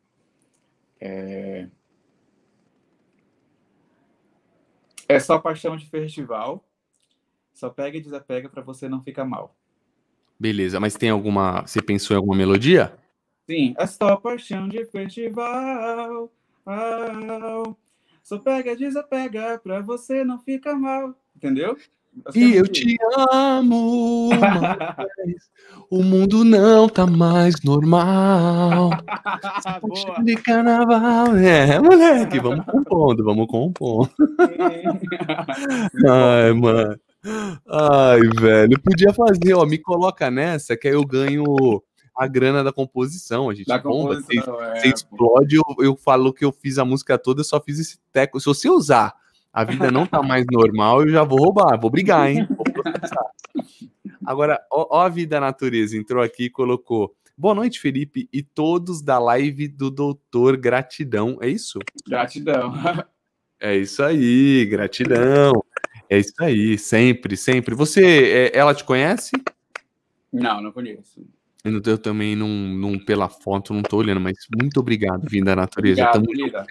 É... É só paixão de festival. Só pega e desapega para você não ficar mal. Beleza, mas tem alguma. Você pensou em alguma melodia? Sim, é só paixão de festival. Só pega e desapega para você não ficar mal. Entendeu? E eu te amo, mas o mundo não tá mais normal. de carnaval. É, moleque, vamos compondo, vamos compondo. Ai, mano. Ai, velho, podia fazer, ó, me coloca nessa que aí eu ganho a grana da composição, a gente da bomba, você, é, explode, eu, eu falo que eu fiz a música toda, eu só fiz esse teco. Se você usar a vida não tá mais normal, eu já vou roubar, vou brigar, hein? Vou Agora, ó, ó, a vida natureza entrou aqui e colocou. Boa noite, Felipe, e todos da live do Doutor Gratidão. É isso? Gratidão. É isso aí, gratidão. É isso aí, sempre, sempre. Você, é, ela te conhece? Não, não conheço. Eu também não, não, pela foto, não tô olhando, mas muito obrigado, Vida Natureza. Obrigado.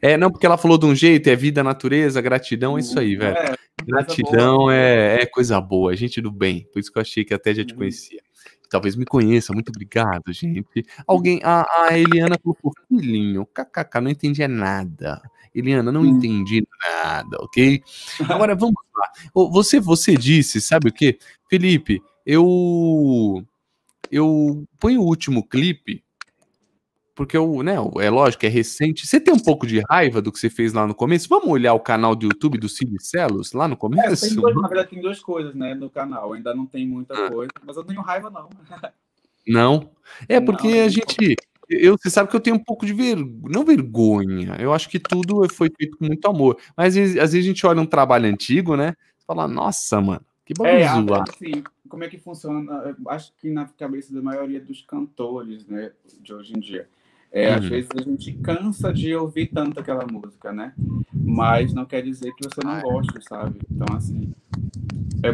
É, não, porque ela falou de um jeito, é vida, natureza, gratidão, é isso aí, velho. É, gratidão é, é, coisa boa, é gente do bem. Por isso que eu achei que até já te uhum. conhecia. Talvez me conheça, muito obrigado, gente. Alguém, a, a Eliana colocou, filhinho, kkk, não entendi nada. Eliana, não hum. entendi nada, ok? Agora vamos lá. Você, você disse, sabe o que? Felipe, eu eu ponho o último clipe, porque eu, né, é lógico, é recente. Você tem um pouco de raiva do que você fez lá no começo? Vamos olhar o canal do YouTube do Celos lá no começo? É, dois, na verdade, tem duas coisas, né, no canal. Ainda não tem muita ah. coisa, mas eu não tenho raiva, não. Não? É porque não, a gente. Eu, você sabe que eu tenho um pouco de vergonha, não vergonha. Eu acho que tudo foi feito com muito amor. Mas às vezes, às vezes a gente olha um trabalho antigo, né? Fala, nossa, mano, que bagulho é, assim, como é que funciona? Acho que na cabeça da maioria dos cantores, né, de hoje em dia. É, uhum. Às vezes a gente cansa de ouvir tanto aquela música, né? Mas não quer dizer que você não ah, é. goste, sabe? Então, assim.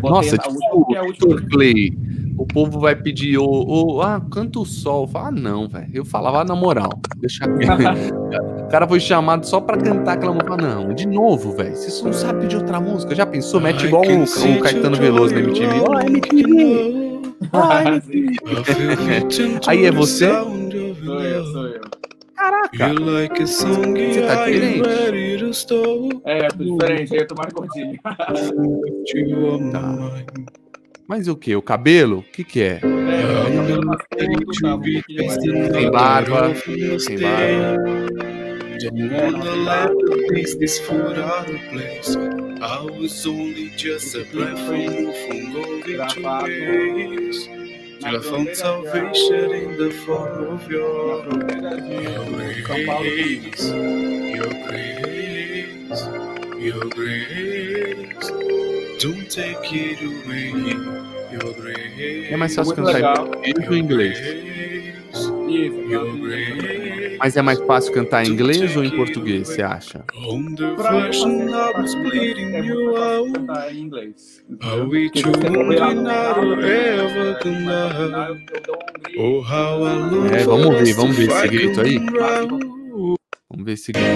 Nossa, tipo, última, é última... Clay, o povo vai pedir, o, o, ah, canta o sol. Fala, ah, não, velho. Eu falava ah, na moral, deixa O cara foi chamado só pra cantar aquela música. Não, de novo, velho. Você não sabe pedir outra música. Já pensou? Mete igual o, o Caetano Veloso na MTV. Ó, oh, MTV. Aí é você? Sou eu, sou eu. Caraca! Você tá diferente? É, eu tô diferente, aí eu tô mais gordinho. Tá. Mas o que? O cabelo? O que que é? É, Tem barba? Tem barba? Place this food out of place. I was only just a from to I found salvation in the form of your grace, your grace, your grace. Don't take it away. É mais fácil cantar em legal. português ou em inglês? Mas é mais fácil cantar em inglês ou em português, você acha? Pra mim, é bleeding muito you fácil out. cantar em inglês. É, vamos ver, us vamos ver esse grito aí. Vamos ver esse grito aí.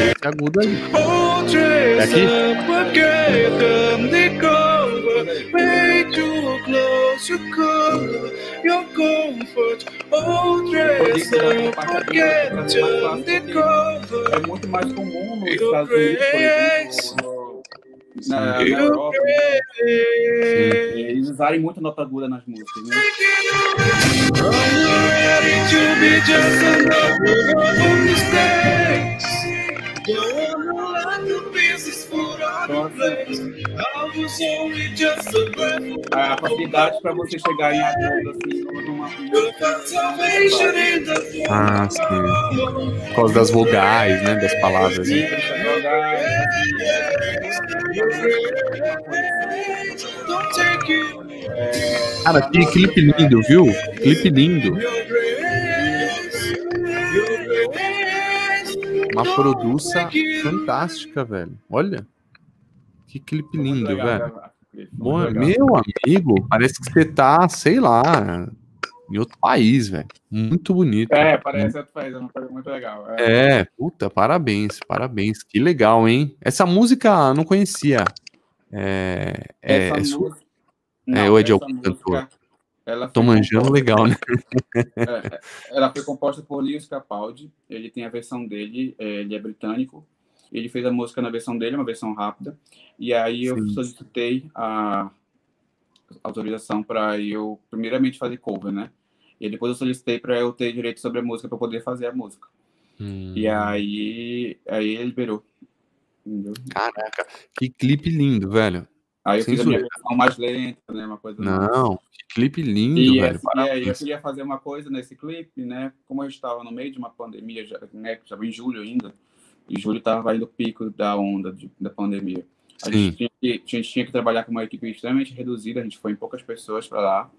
Esse agudo aí. Oh, dress Aqui? up again, the cover, made you close your color, your comfort. Oh, dress up again, turn the cover. É muito mais comum nos Estados Unidos, por exemplo, na, Europa, grace. eles usarem muito nota aguda nas músicas, né? I'm ready to be just another of mistakes. Don't like the pieces put on the place. I was only just a breath. A facilidade para você chegar em agudo, assim, numa the Ah, sim. Por causa das vogais, né? Das palavras. Né? Cara, que clipe lindo, viu? Clipe lindo. Uma produça fantástica, velho. Olha. Que clipe lindo, velho. Boa, meu amigo, parece que você tá, sei lá, em outro país, velho. Muito bonito. É, parece outro país, é uma coisa muito legal. É. É, puta, parabéns, parabéns. Que legal, hein? Essa música eu não conhecia. É, é, é música- É, ou é de algum música, cantor? Ela Tô manjando composta- legal, né? É, ela foi composta por Lewis Capaldi. Ele tem a versão dele, é, ele é britânico. Ele fez a música na versão dele, uma versão rápida. E aí eu Sim. solicitei a autorização para eu, primeiramente, fazer cover, né? E depois eu solicitei para eu ter direito sobre a música para poder fazer a música. Hum, E aí, aí ele liberou. Entendeu? Caraca, que clipe lindo, velho. Aí eu Sem fiz a minha versão mais lenta, né? Uma coisa Não, que clipe lindo, E, velho. e aí eu queria fazer uma coisa nesse clipe, né? Como eu estava no meio de uma pandemia, já, né? Estava em julho ainda. E julho estava indo o pico da onda de- da pandemia. A Sim. gente, tinha que, a gente tinha que trabalhar com uma equipe extremamente reduzida. A gente foi em poucas pessoas para lá.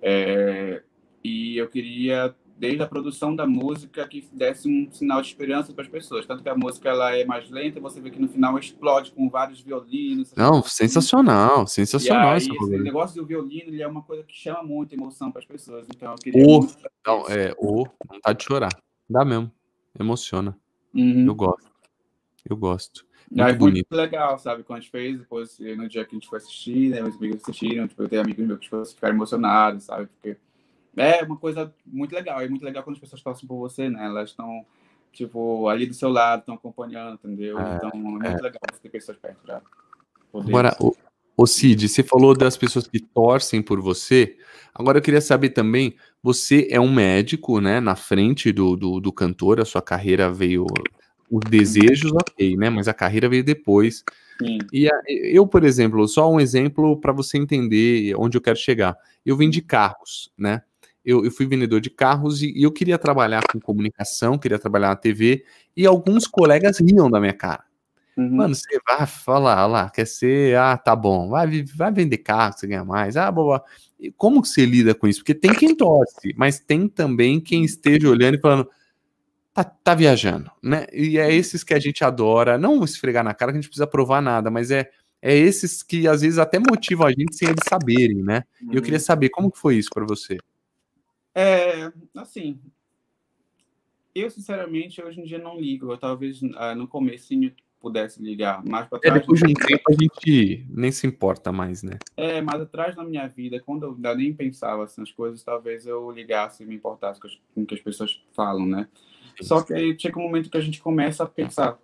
É, e eu queria, desde a produção da música, que desse um sinal de esperança para as pessoas. Tanto que a música ela é mais lenta, você vê que no final explode com vários violinos. Não, sensacional, sensacional aí, esse negócio do violino ele é uma coisa que chama muita emoção para as pessoas. Então, eu queria. O- muito Não, é, o vontade de chorar. Dá mesmo. Emociona. Uhum. Eu gosto. Eu gosto. Aí Muito foi bonito. muito legal, sabe? Quando a gente fez, depois, no dia que a gente foi assistir, né? Meus amigos assistiram, tipo, eu tenho amigos meus que ficaram emocionados, sabe? Porque é uma coisa muito legal. É muito legal quando as pessoas torcem por você, né? Elas estão, tipo, ali do seu lado, estão acompanhando, entendeu? É, então, é muito legal você ter pessoas perto poder... Agora, o, o Cid, você falou das pessoas que torcem por você. Agora eu queria saber também, você é um médico, né? Na frente do, do, do cantor, a sua carreira veio. Os desejos, ok, né? Mas a carreira veio depois. Sim. E a- eu, por exemplo, só um exemplo para você entender onde eu quero chegar. Eu vendi carros, né? Eu, eu fui vendedor de carros e, e eu queria trabalhar com comunicação, queria trabalhar na TV, e alguns colegas riam da minha cara. Uhum. Mano, você vai falar lá, quer ser, ah, tá bom, vai, vai vender carro, você ganha mais, ah, boa. E Como que você lida com isso? Porque tem quem torce, mas tem também quem esteja olhando e falando, tá, tá viajando, né? E é esses que a gente adora, não esfregar na cara que a gente precisa provar nada, mas é, é esses que às vezes até motivam a gente sem eles saberem, né? E eu queria saber como que foi isso pra você. É, assim, eu sinceramente hoje em dia não ligo. Eu talvez ah, no comecinho pudesse ligar mais para é, trás. É, depois de um tempo a gente nem se importa mais, né? É, mas atrás na minha vida, quando eu ainda nem pensava nas coisas, talvez eu ligasse e me importasse com o que as pessoas falam, né? Só que aí chega um momento que a gente começa a pensar,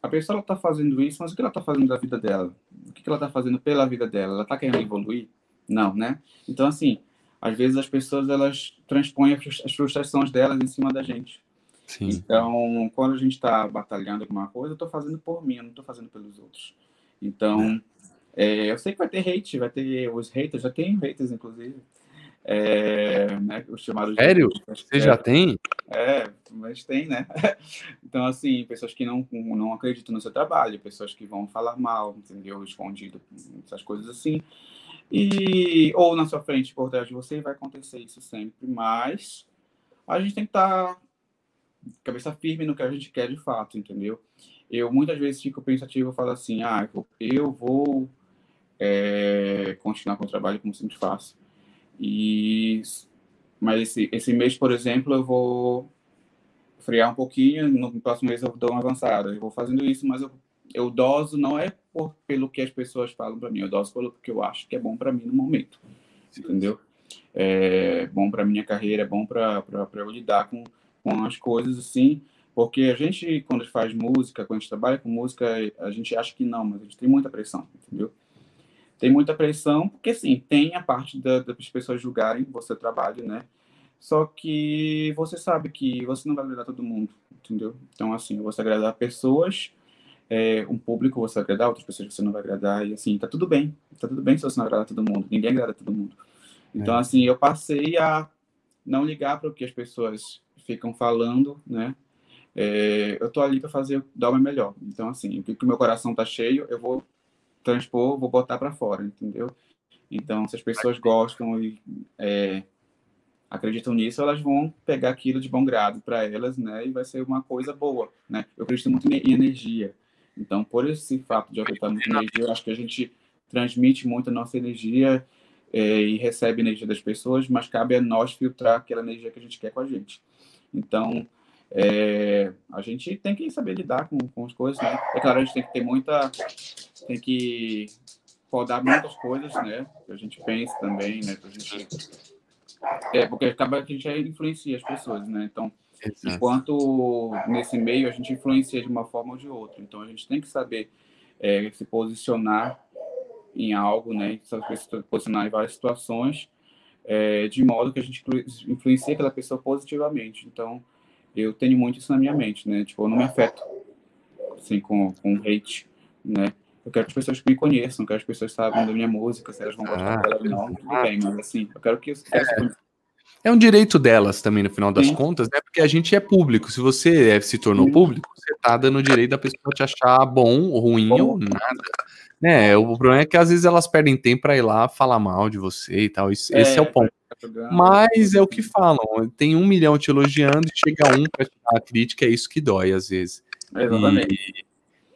a pessoa está fazendo isso, mas o que ela está fazendo da vida dela? O que ela está fazendo pela vida dela? Ela está querendo evoluir? Não, né? Então, assim, às vezes as pessoas elas transpõem as frustrações delas em cima da gente. Sim. Então, quando a gente está batalhando alguma coisa, eu estou fazendo por mim, eu não estou fazendo pelos outros. Então, é. É, eu sei que vai ter hate, vai ter os haters, já tem haters, inclusive. É, né, os chamados Sério? Você já tem? É, mas tem, né? Então, assim, pessoas que não, não acreditam no seu trabalho, pessoas que vão falar mal, entendeu? Escondido, essas coisas assim. E, ou na sua frente, por trás de você, vai acontecer isso sempre, mas a gente tem que estar tá cabeça firme no que a gente quer de fato, entendeu? Eu muitas vezes fico pensativo e falo assim, ah, eu vou é, continuar com o trabalho como sempre faço. E, mas esse, esse mês, por exemplo, eu vou frear um pouquinho, no próximo mês eu dou uma avançada. Eu vou fazendo isso, mas eu, eu doso não é por, pelo que as pessoas falam para mim, eu doso pelo que eu acho que é bom para mim no momento, entendeu? É bom para minha carreira, é bom para eu lidar com com as coisas assim, porque a gente, quando faz música, quando a gente trabalha com música, a gente acha que não, mas a gente tem muita pressão, entendeu? Tem muita pressão, porque sim, tem a parte da, das pessoas julgarem o seu trabalho, né? Só que você sabe que você não vai agradar todo mundo, entendeu? Então, assim, você agradar pessoas, é, um público você vai agradar, outras pessoas você não vai agradar, e assim, tá tudo bem. Tá tudo bem se você não agradar todo mundo, ninguém agrada todo mundo. Então, é. assim, eu passei a não ligar para o que as pessoas ficam falando, né? É, eu tô ali para fazer dar o meu melhor. Então, assim, o que o meu coração tá cheio, eu vou transpor, vou botar para fora, entendeu? Então, se as pessoas gostam e é, acreditam nisso, elas vão pegar aquilo de bom grado para elas, né? E vai ser uma coisa boa, né? Eu acredito muito em energia. Então, por esse fato de acreditar muito em energia, eu acho que a gente transmite muito a nossa energia é, e recebe energia das pessoas, mas cabe a nós filtrar aquela energia que a gente quer com a gente. Então, é, a gente tem que saber lidar com, com as coisas, né? É claro, a gente tem que ter muita. tem que podar muitas coisas, né? Que a gente pensa também, né? Que a gente, é, porque acaba que a gente influencia as pessoas, né? Então, Exato. enquanto nesse meio a gente influencia de uma forma ou de outra. Então, a gente tem que saber é, se posicionar em algo, né? Se posicionar em várias situações é, de modo que a gente influencia aquela pessoa positivamente. Então, eu tenho muito isso na minha mente, né? Tipo, eu não me afeto, assim, com, com hate, né? Eu quero que as pessoas me conheçam, quero que as pessoas saibam da minha música, se elas vão gostar ah, dela ou não, tudo bem, mas assim, eu quero que os é. É um direito delas também, no final das Sim. contas, né? Porque a gente é público. Se você é, se tornou Sim. público, você tá dando o direito da pessoa te achar bom, ruim bom. ou nada. Né, o problema é que às vezes elas perdem tempo para ir lá falar mal de você e tal. Isso, é, esse é o ponto. Mas é o que falam. Tem um milhão te elogiando e chega um para te dar a crítica, é isso que dói às vezes. Exatamente.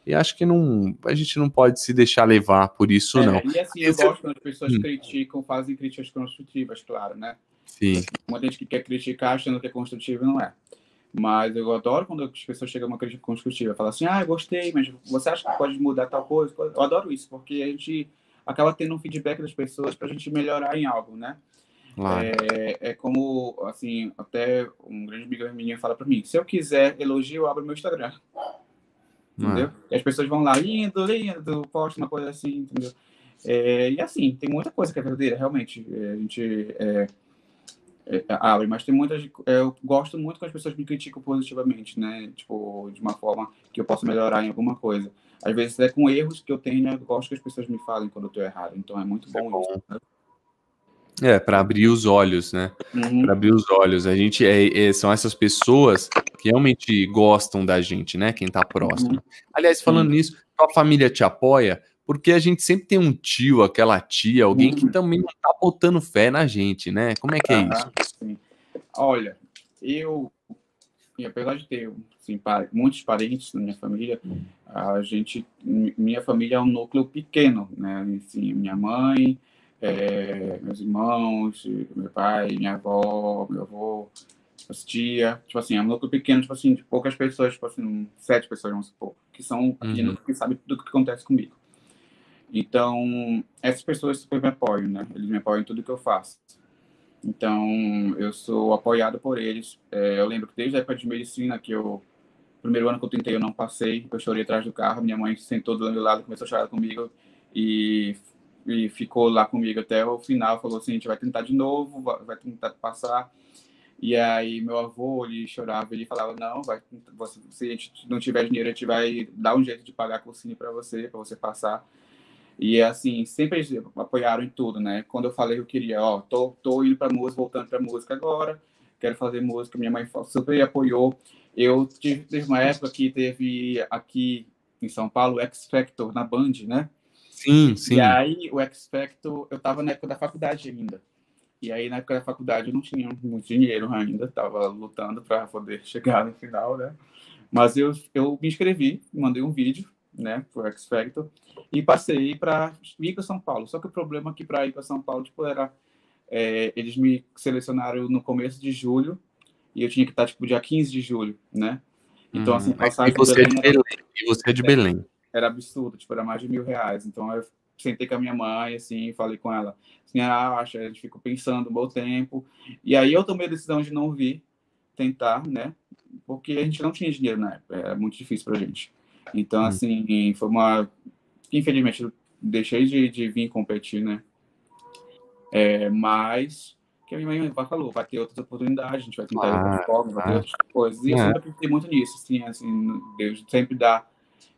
E, e, acho que não, a gente não pode se deixar levar por isso, é, não. E assim, eu gosto quando as pessoas hum. criticam, fazem críticas construtivas, claro, né? Sim. Muita gente que quer criticar achando que é construtivo não é. Mas eu adoro quando as pessoas chegam a uma crítica construtiva, falam assim, ah, gostei, mas você acha que pode mudar tal coisa? Eu adoro isso, porque a gente acaba tendo um feedback das pessoas para a gente melhorar em algo, né? Claro. É, é, como, assim, até um grande amigo minha fala para mim, se eu quiser elogio, eu abro meu Instagram. Entendeu? Ah. E as pessoas vão lá, lindo, lindo, posta uma coisa assim, entendeu? É, e assim, tem muita coisa que é verdadeira, realmente. É, a gente é, é, abre, mas tem muitas. É, eu gosto muito quando as pessoas me criticam positivamente, né? Tipo, de uma forma que eu possa melhorar em alguma coisa. Às vezes é com erros que eu tenho, né? Eu gosto que as pessoas me falem quando eu estou errado. Então é muito bom, é bom. isso. Né? É, para abrir os olhos, né? Uhum. Para abrir os olhos. A gente é, é, são essas pessoas que realmente gostam da gente, né? Quem está próximo. Uhum. Aliás, falando uhum. nisso, tua família te apoia? Porque a gente sempre tem um tio, aquela tia, alguém que uhum. também não tá botando fé na gente, né? Como é que é isso? Sim. Olha, eu, apesar de ter assim, muitos parentes na minha família, a gente, minha família é um núcleo pequeno, né? Assim, minha mãe, é, meus irmãos, meu pai, minha avó, meu avô, assistia, tipo assim, é um núcleo pequeno, tipo assim, de poucas pessoas, tipo assim, sete pessoas, vamos supor, que são uhum. que sabem tudo o que acontece comigo. Então, essas pessoas super me apoiam, né? Eles me apoiam em tudo que eu faço. Então, eu sou apoiado por eles. É, eu lembro que desde a época de medicina, que eu, primeiro ano que eu tentei, eu não passei, eu chorei atrás do carro, minha mãe sentou do meu lado, começou a chorar comigo e, e ficou lá comigo até o final, falou assim, a gente vai tentar de novo, vai, vai tentar passar. E aí meu avô, ele chorava, ele falava, não, vai, você, se a gente não tiver dinheiro, a gente vai dar um jeito de pagar cursinho para você, para você passar. E assim, sempre apoiaram em tudo, né? Quando eu falei que eu queria, ó, tô, tô indo para música, voltando para música agora, quero fazer música, minha mãe super apoiou. Eu tive, teve uma época que teve aqui em São Paulo o X Factor na Band, né? Sim, sim. E aí o X Factor, eu tava na época da faculdade ainda. E aí na época da faculdade eu não tinha muito dinheiro ainda, tava lutando para poder chegar no final, né? Mas eu, eu me inscrevi, mandei um vídeo né, pro X Factor, e passei para ir para São Paulo. Só que o problema é que para ir para São Paulo, tipo, era é, eles me selecionaram no começo de julho e eu tinha que estar tipo dia 15 de julho, né? Então, assim, hum, passagem. E você, é de Belém, e você é de Belém. Era, absurdo, tipo, era mais de mil reais. Então, eu sentei com a minha mãe, assim, falei com ela, assim, ah, acho, a gente ficou pensando um bom tempo. E aí eu tomei a decisão de não vir tentar, né? Porque a gente não tinha dinheiro na época, era muito difícil pra gente. Então, hum. assim, foi uma. Infelizmente, eu deixei de, de vir competir, né? É, mas, que a minha mãe falou, vai ter outras oportunidades, a gente vai tentar ah, outras formas, vai ter outras coisas. E eu é. sempre acreditei muito nisso, assim, assim, Deus sempre dá.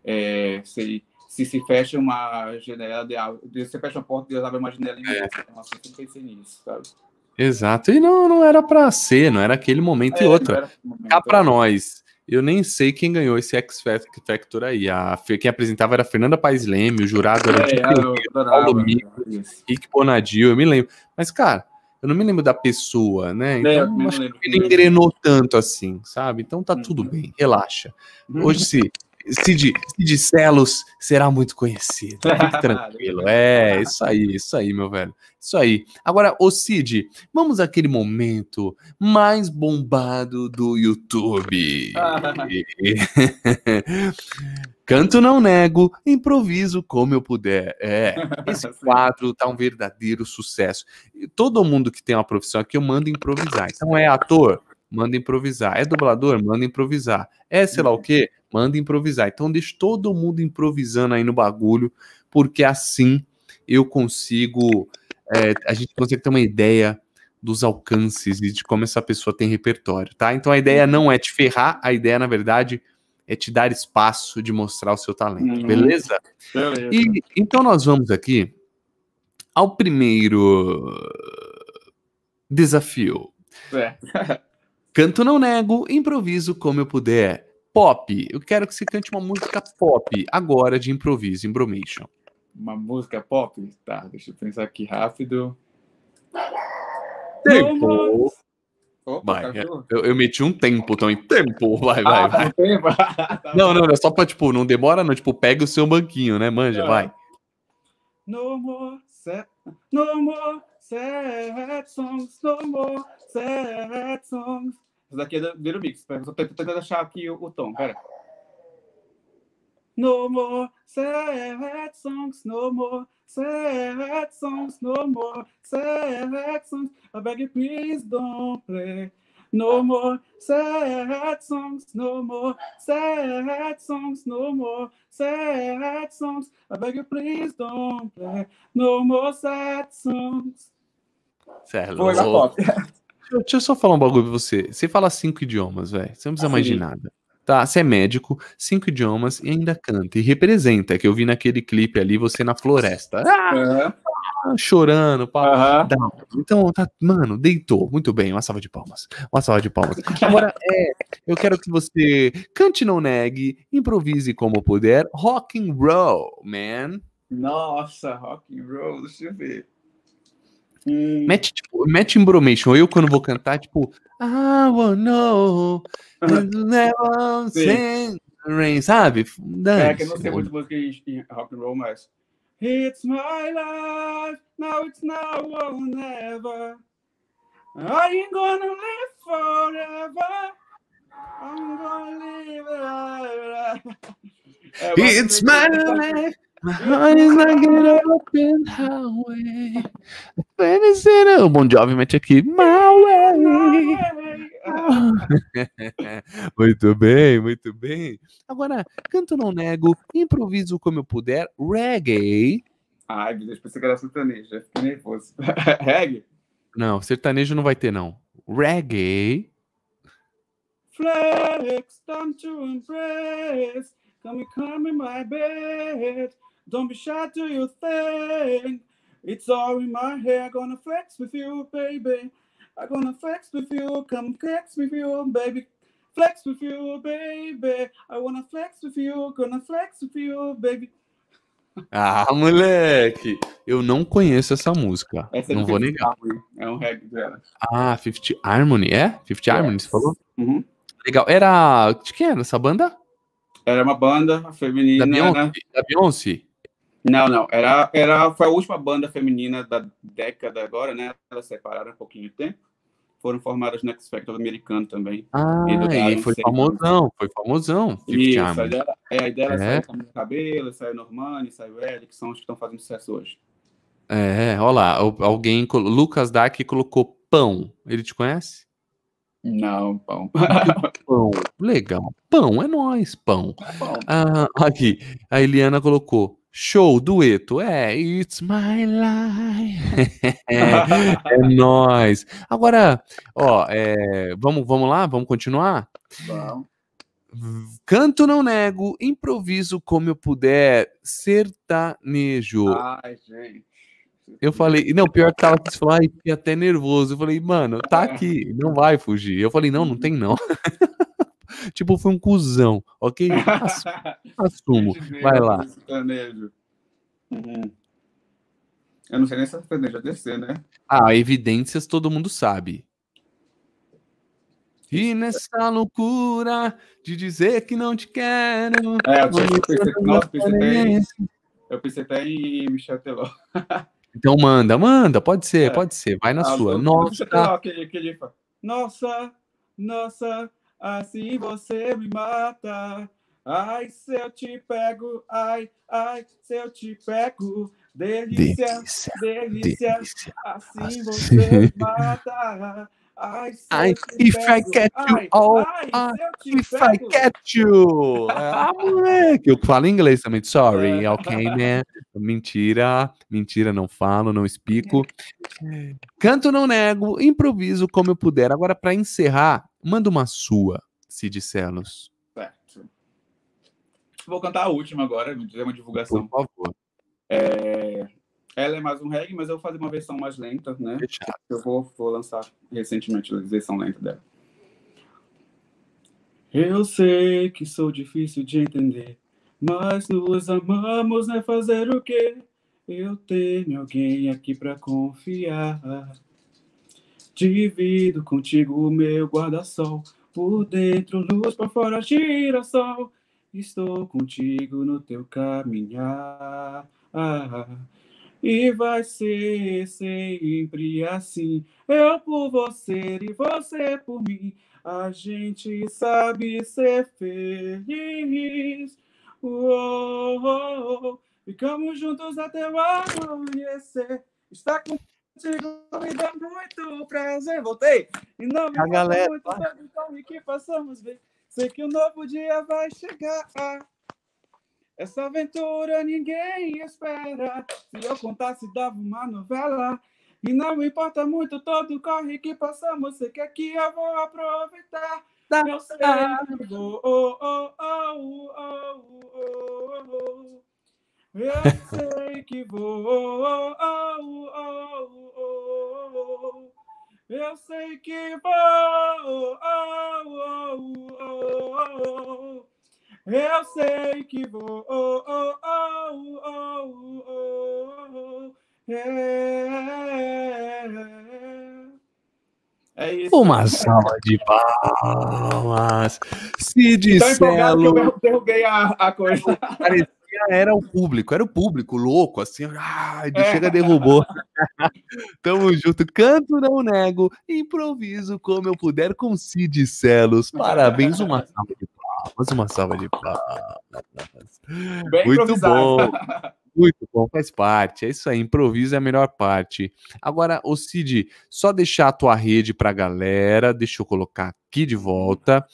É, se, se se fecha uma janela, Deus, se fecha uma porta, Deus abre uma janela é. Então, assim, eu sempre pensei nisso, sabe? Exato, e não, não era para ser, não era aquele momento é, e outro. Cá para nós. Eu nem sei quem ganhou esse X Factor aí. A, quem apresentava era a Fernanda Paes Leme, o jurado era é, o tipo, Paulo Mico, Rick Bonadil, eu me lembro. Mas, cara, eu não me lembro da pessoa, né? É, então, é, acho que ele engrenou tanto assim, sabe? Então tá tudo uhum. bem, relaxa. Uhum. Hoje, se Cid, Cid Celos será muito conhecido. Fique tranquilo. É, isso aí, isso aí, meu velho. Isso aí. Agora, ô Cid, vamos àquele momento mais bombado do YouTube. Canto não nego, improviso como eu puder. É, esse quadro tá um verdadeiro sucesso. Todo mundo que tem uma profissão aqui eu mando improvisar. Então é ator, manda improvisar. É dublador, manda improvisar. É sei lá o quê, manda improvisar. Então deixa todo mundo improvisando aí no bagulho, porque assim eu consigo, é, a gente consegue ter uma ideia dos alcances e de como essa pessoa tem repertório, tá? Então a ideia não é te ferrar, a ideia na verdade é te dar espaço de mostrar o seu talento, uhum. beleza? beleza? E então nós vamos aqui ao primeiro desafio. É. Canto não nego, improviso como eu puder. Pop. Eu quero que você cante uma música pop agora de improviso, Imbromation. Uma música pop? Tá, deixa eu pensar aqui rápido. Tempo. Opa, vai, é, eu, eu, meti um tempo também. Tempo, vai, vai, ah, vai. Tempo. tá não, não, é só pra, tipo, não demora, não. Tipo, pega o seu banquinho, né, manja, é. vai. No more, sad, no more sad songs, no more sad songs. Isso daqui é do Little Mix. Tô tentando achar aqui o, o tom, pera. No more sad songs, no more sad songs, no more sad songs. I beg you, please don't play. No more sad songs, no more sad songs, no more sad songs. I beg you, please don't play. No more sad songs. Certo. Foi na pop. Deixa eu só falar um bagulho pra você. Você fala cinco idiomas, velho. Você não precisa mais de nada. Tá, você é médico, cinco idiomas e ainda canta. E representa, que eu vi naquele clipe ali, você na floresta. Ah, uhum. Chorando, pá. Uhum. Então, tá, mano, deitou. Muito bem, uma salva de palmas. Uma salva de palmas. Agora, é, eu quero que você cante, não negue, improvise como puder. Rock and roll, man. Nossa, rock and roll, deixa eu ver. Hum. Mete, tipo, mete embromation. Eu, quando vou cantar, tipo, I will know, never sing rain, sabe? Dance. É, que eu não sei muito música em rock and roll, mas... It's my life, now it's now or never. I ain't gonna live forever. I'm gonna live. É, It's my life. My heart is like an open highway. O Bon Jovi mete aqui. My way. muito bem, muito bem. Agora, canto não nego, improviso como eu puder, reggae. Ai, meu Deus, pensei que era sertanejo, já fiquei nervoso. reggae? Não, sertanejo não vai ter, não. Reggae. Flex, time to embrace. Come come in my bed. Don't be shy to your thing. It's all in my hair. Gonna flex with you, baby. I'm gonna flex with you. Come flex with you, baby. Flex with you, baby. I wanna flex with you. Gonna flex with you, baby. Ah, moleque! Eu não conheço essa música. Essa é não vou negar. Harmony. É um reggae dela. Ah, Fifty Harmony, é? Fifty yes. Harmony, você falou? Uhum. Legal. Era. De quem era essa banda? Era uma banda feminina. Da Beyoncé? Da Beyoncé? Não, não. Era, era, foi a última banda feminina da década agora, né? Elas separaram um pouquinho de tempo. Foram formadas no X Factor americano também. Ah, e, e foi famosão, foi famosão. Isso, a ideia, é, a ideia é. saiu Camila Cabelo, saiu Normani, saiu Ed, que são os que estão fazendo sucesso hoje. É, olha lá, alguém, Lucas Dark colocou pão. Ele te conhece? Não, pão. pão, legal. Pão, é nós, pão. pão. Ah, aqui, a Eliana colocou Show, dueto. É, it's my life. é, é nóis. Agora, ó, é, vamos, vamos lá? Vamos continuar? Vamos. Canto não nego, improviso como eu puder, sertanejo. Ai, gente. Eu falei, não, pior que tava aqui, falou, ai, fiquei até nervoso. Eu falei, mano, tá aqui, não vai fugir. Eu falei, não, não tem não. tipo, foi um cuzão, ok? Assumo. Vai lá. Uhum. Eu não sei nem se a sertaneja é descer, né? Ah, evidências todo mundo sabe. E nessa loucura de dizer que não te quero. É, eu, pensei, nossa, pensei até em, eu pensei até em Michel Teló. Então manda, manda, pode ser, é. pode ser, vai na ah, sua. Nossa. Aquele, aquele, nossa, nossa, assim você me mata. Ai, se eu te pego, ai, ai, se eu te pego, delícia, delícia, delícia, delícia. assim, assim você me mata. Ai, ai if pego, I catch you, ai, oh, ai, ah, if pego. I catch you. Ah, moleque, eu falo inglês também, sorry, é. ok, man. Mentira, mentira, não falo, não explico. Canto, não nego, improviso como eu puder. Agora, para encerrar, Manda uma sua, Cid Celos. Certo. Vou cantar a última agora, dizer uma divulgação. Por favor. É... Ela é mais um reggae, mas eu vou fazer uma versão mais lenta, né? Fechado. Eu vou, vou lançar recentemente a versão lenta dela. Eu sei que sou difícil de entender, mas nos amamos, né? Fazer o quê? Eu tenho alguém aqui para confiar. Divido contigo o meu guarda-sol. Por dentro, luz, por fora, girassol. Estou contigo no teu caminhar. E vai ser sempre assim. Eu por você e você por mim. A gente sabe ser feliz. Uou, Ficamos juntos até o amanhecer. Está com contigo me dá muito prazer. Voltei. E não me a galera. muito então e que façamos ver. Sei que o um novo dia vai chegar. Essa aventura ninguém espera. Se eu contasse, dava uma novela. E não importa muito todo corre que passamos. Sei que aqui eu vou aproveitar. Tá. Eu sei que vou. Oh, oh, oh, oh, oh, oh. Eu sei que vou. Oh, oh, oh, oh, eu sei que vou. Eu sei que vou. É isso. Uma salva de palmas. Se disser. Então, eu derrubei a, a coisa era o público, era o público louco, assim, ah, de chega derrubou. Tamo junto, canto não nego, improviso como eu puder com Cid Celos. Parabéns, uma salva de palmas, uma salva de palmas. Bem Muito bom. Muito bom, faz parte. É isso aí, improviso é a melhor parte. Agora, o Cid, só deixar a tua rede pra galera, deixa eu colocar aqui de volta.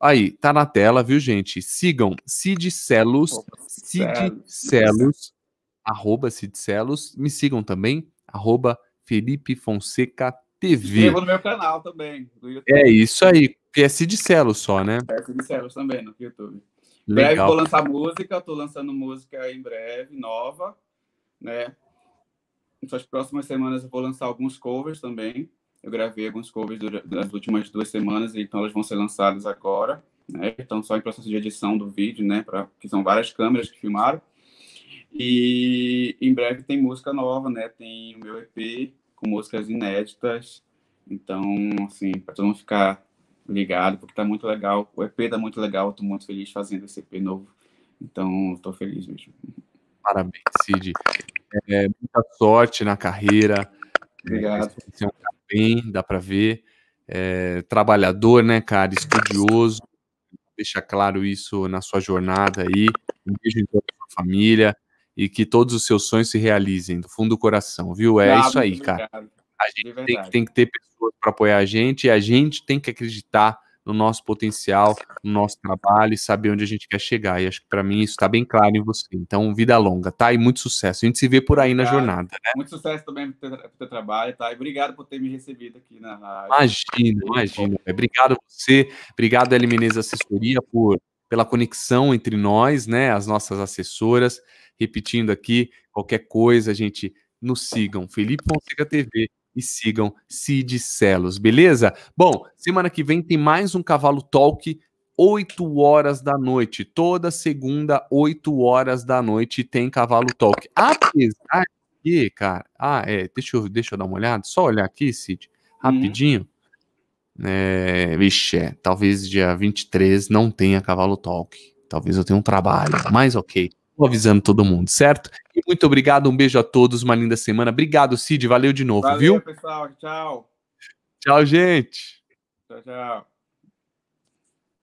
Aí, tá na tela, viu, gente? Sigam Cid Celos, Cid Celos, arroba Cid Celos. Me sigam também, arroba Felipe Fonseca TV. no meu canal também. É isso aí, que é Cid Celos só, né? É Cid Celos também no YouTube. Em breve vou lançar música, tô lançando música em breve, nova, né? Nas próximas semanas eu vou lançar alguns covers também. Eu gravei alguns covers das últimas duas semanas, então elas vão ser lançadas agora. Né? Então, só em processo de edição do vídeo, né? Pra, que são várias câmeras que filmaram. E em breve tem música nova, né? Tem o meu EP com músicas inéditas. Então, assim, para todo mundo ficar ligado, porque tá muito legal. O EP tá muito legal, tô muito feliz fazendo esse EP novo. Então, tô feliz mesmo. Parabéns, Cid. É, muita sorte na carreira. Obrigado. É, bem, dá para ver. É, trabalhador, né, cara? Estudioso. Deixa claro isso na sua jornada aí. Um beijo em toda a sua família e que todos os seus sonhos se realizem do fundo do coração, viu? É isso aí, cara. A gente tem que, tem que ter pessoas para apoiar a gente e a gente tem que acreditar no nosso potencial, no nosso trabalho e saber onde a gente quer chegar. E acho que para mim isso está bem claro em você. Então, vida longa, tá? E muito sucesso. A gente se vê por aí na jornada, né? Muito sucesso também pro teu, pro teu trabalho, tá? E obrigado por ter me recebido aqui na rádio. Imagina, imagina. Obrigado a você, obrigado a Menezes Assessoria por pela conexão entre nós, né? As nossas assessoras. Repetindo aqui, qualquer coisa, a gente nos sigam. Felipe Fonseca TV e sigam Cid Celos, beleza? Bom, semana que vem tem mais um Cavalo Talk, 8 horas da noite. Toda segunda, 8 horas da noite, tem Cavalo Talk. Apesar que, cara. Ah, é. Deixa eu, deixa eu dar uma olhada. Só olhar aqui, Cid, rapidinho. Uhum. É, vixe, é, talvez dia 23 não tenha Cavalo Talk. Talvez eu tenha um trabalho, mas ok. Avisando todo mundo, certo? E muito obrigado, um beijo a todos, uma linda semana. Obrigado, Cid, valeu de novo, valeu, viu? pessoal, tchau. Tchau, gente. Tchau, tchau.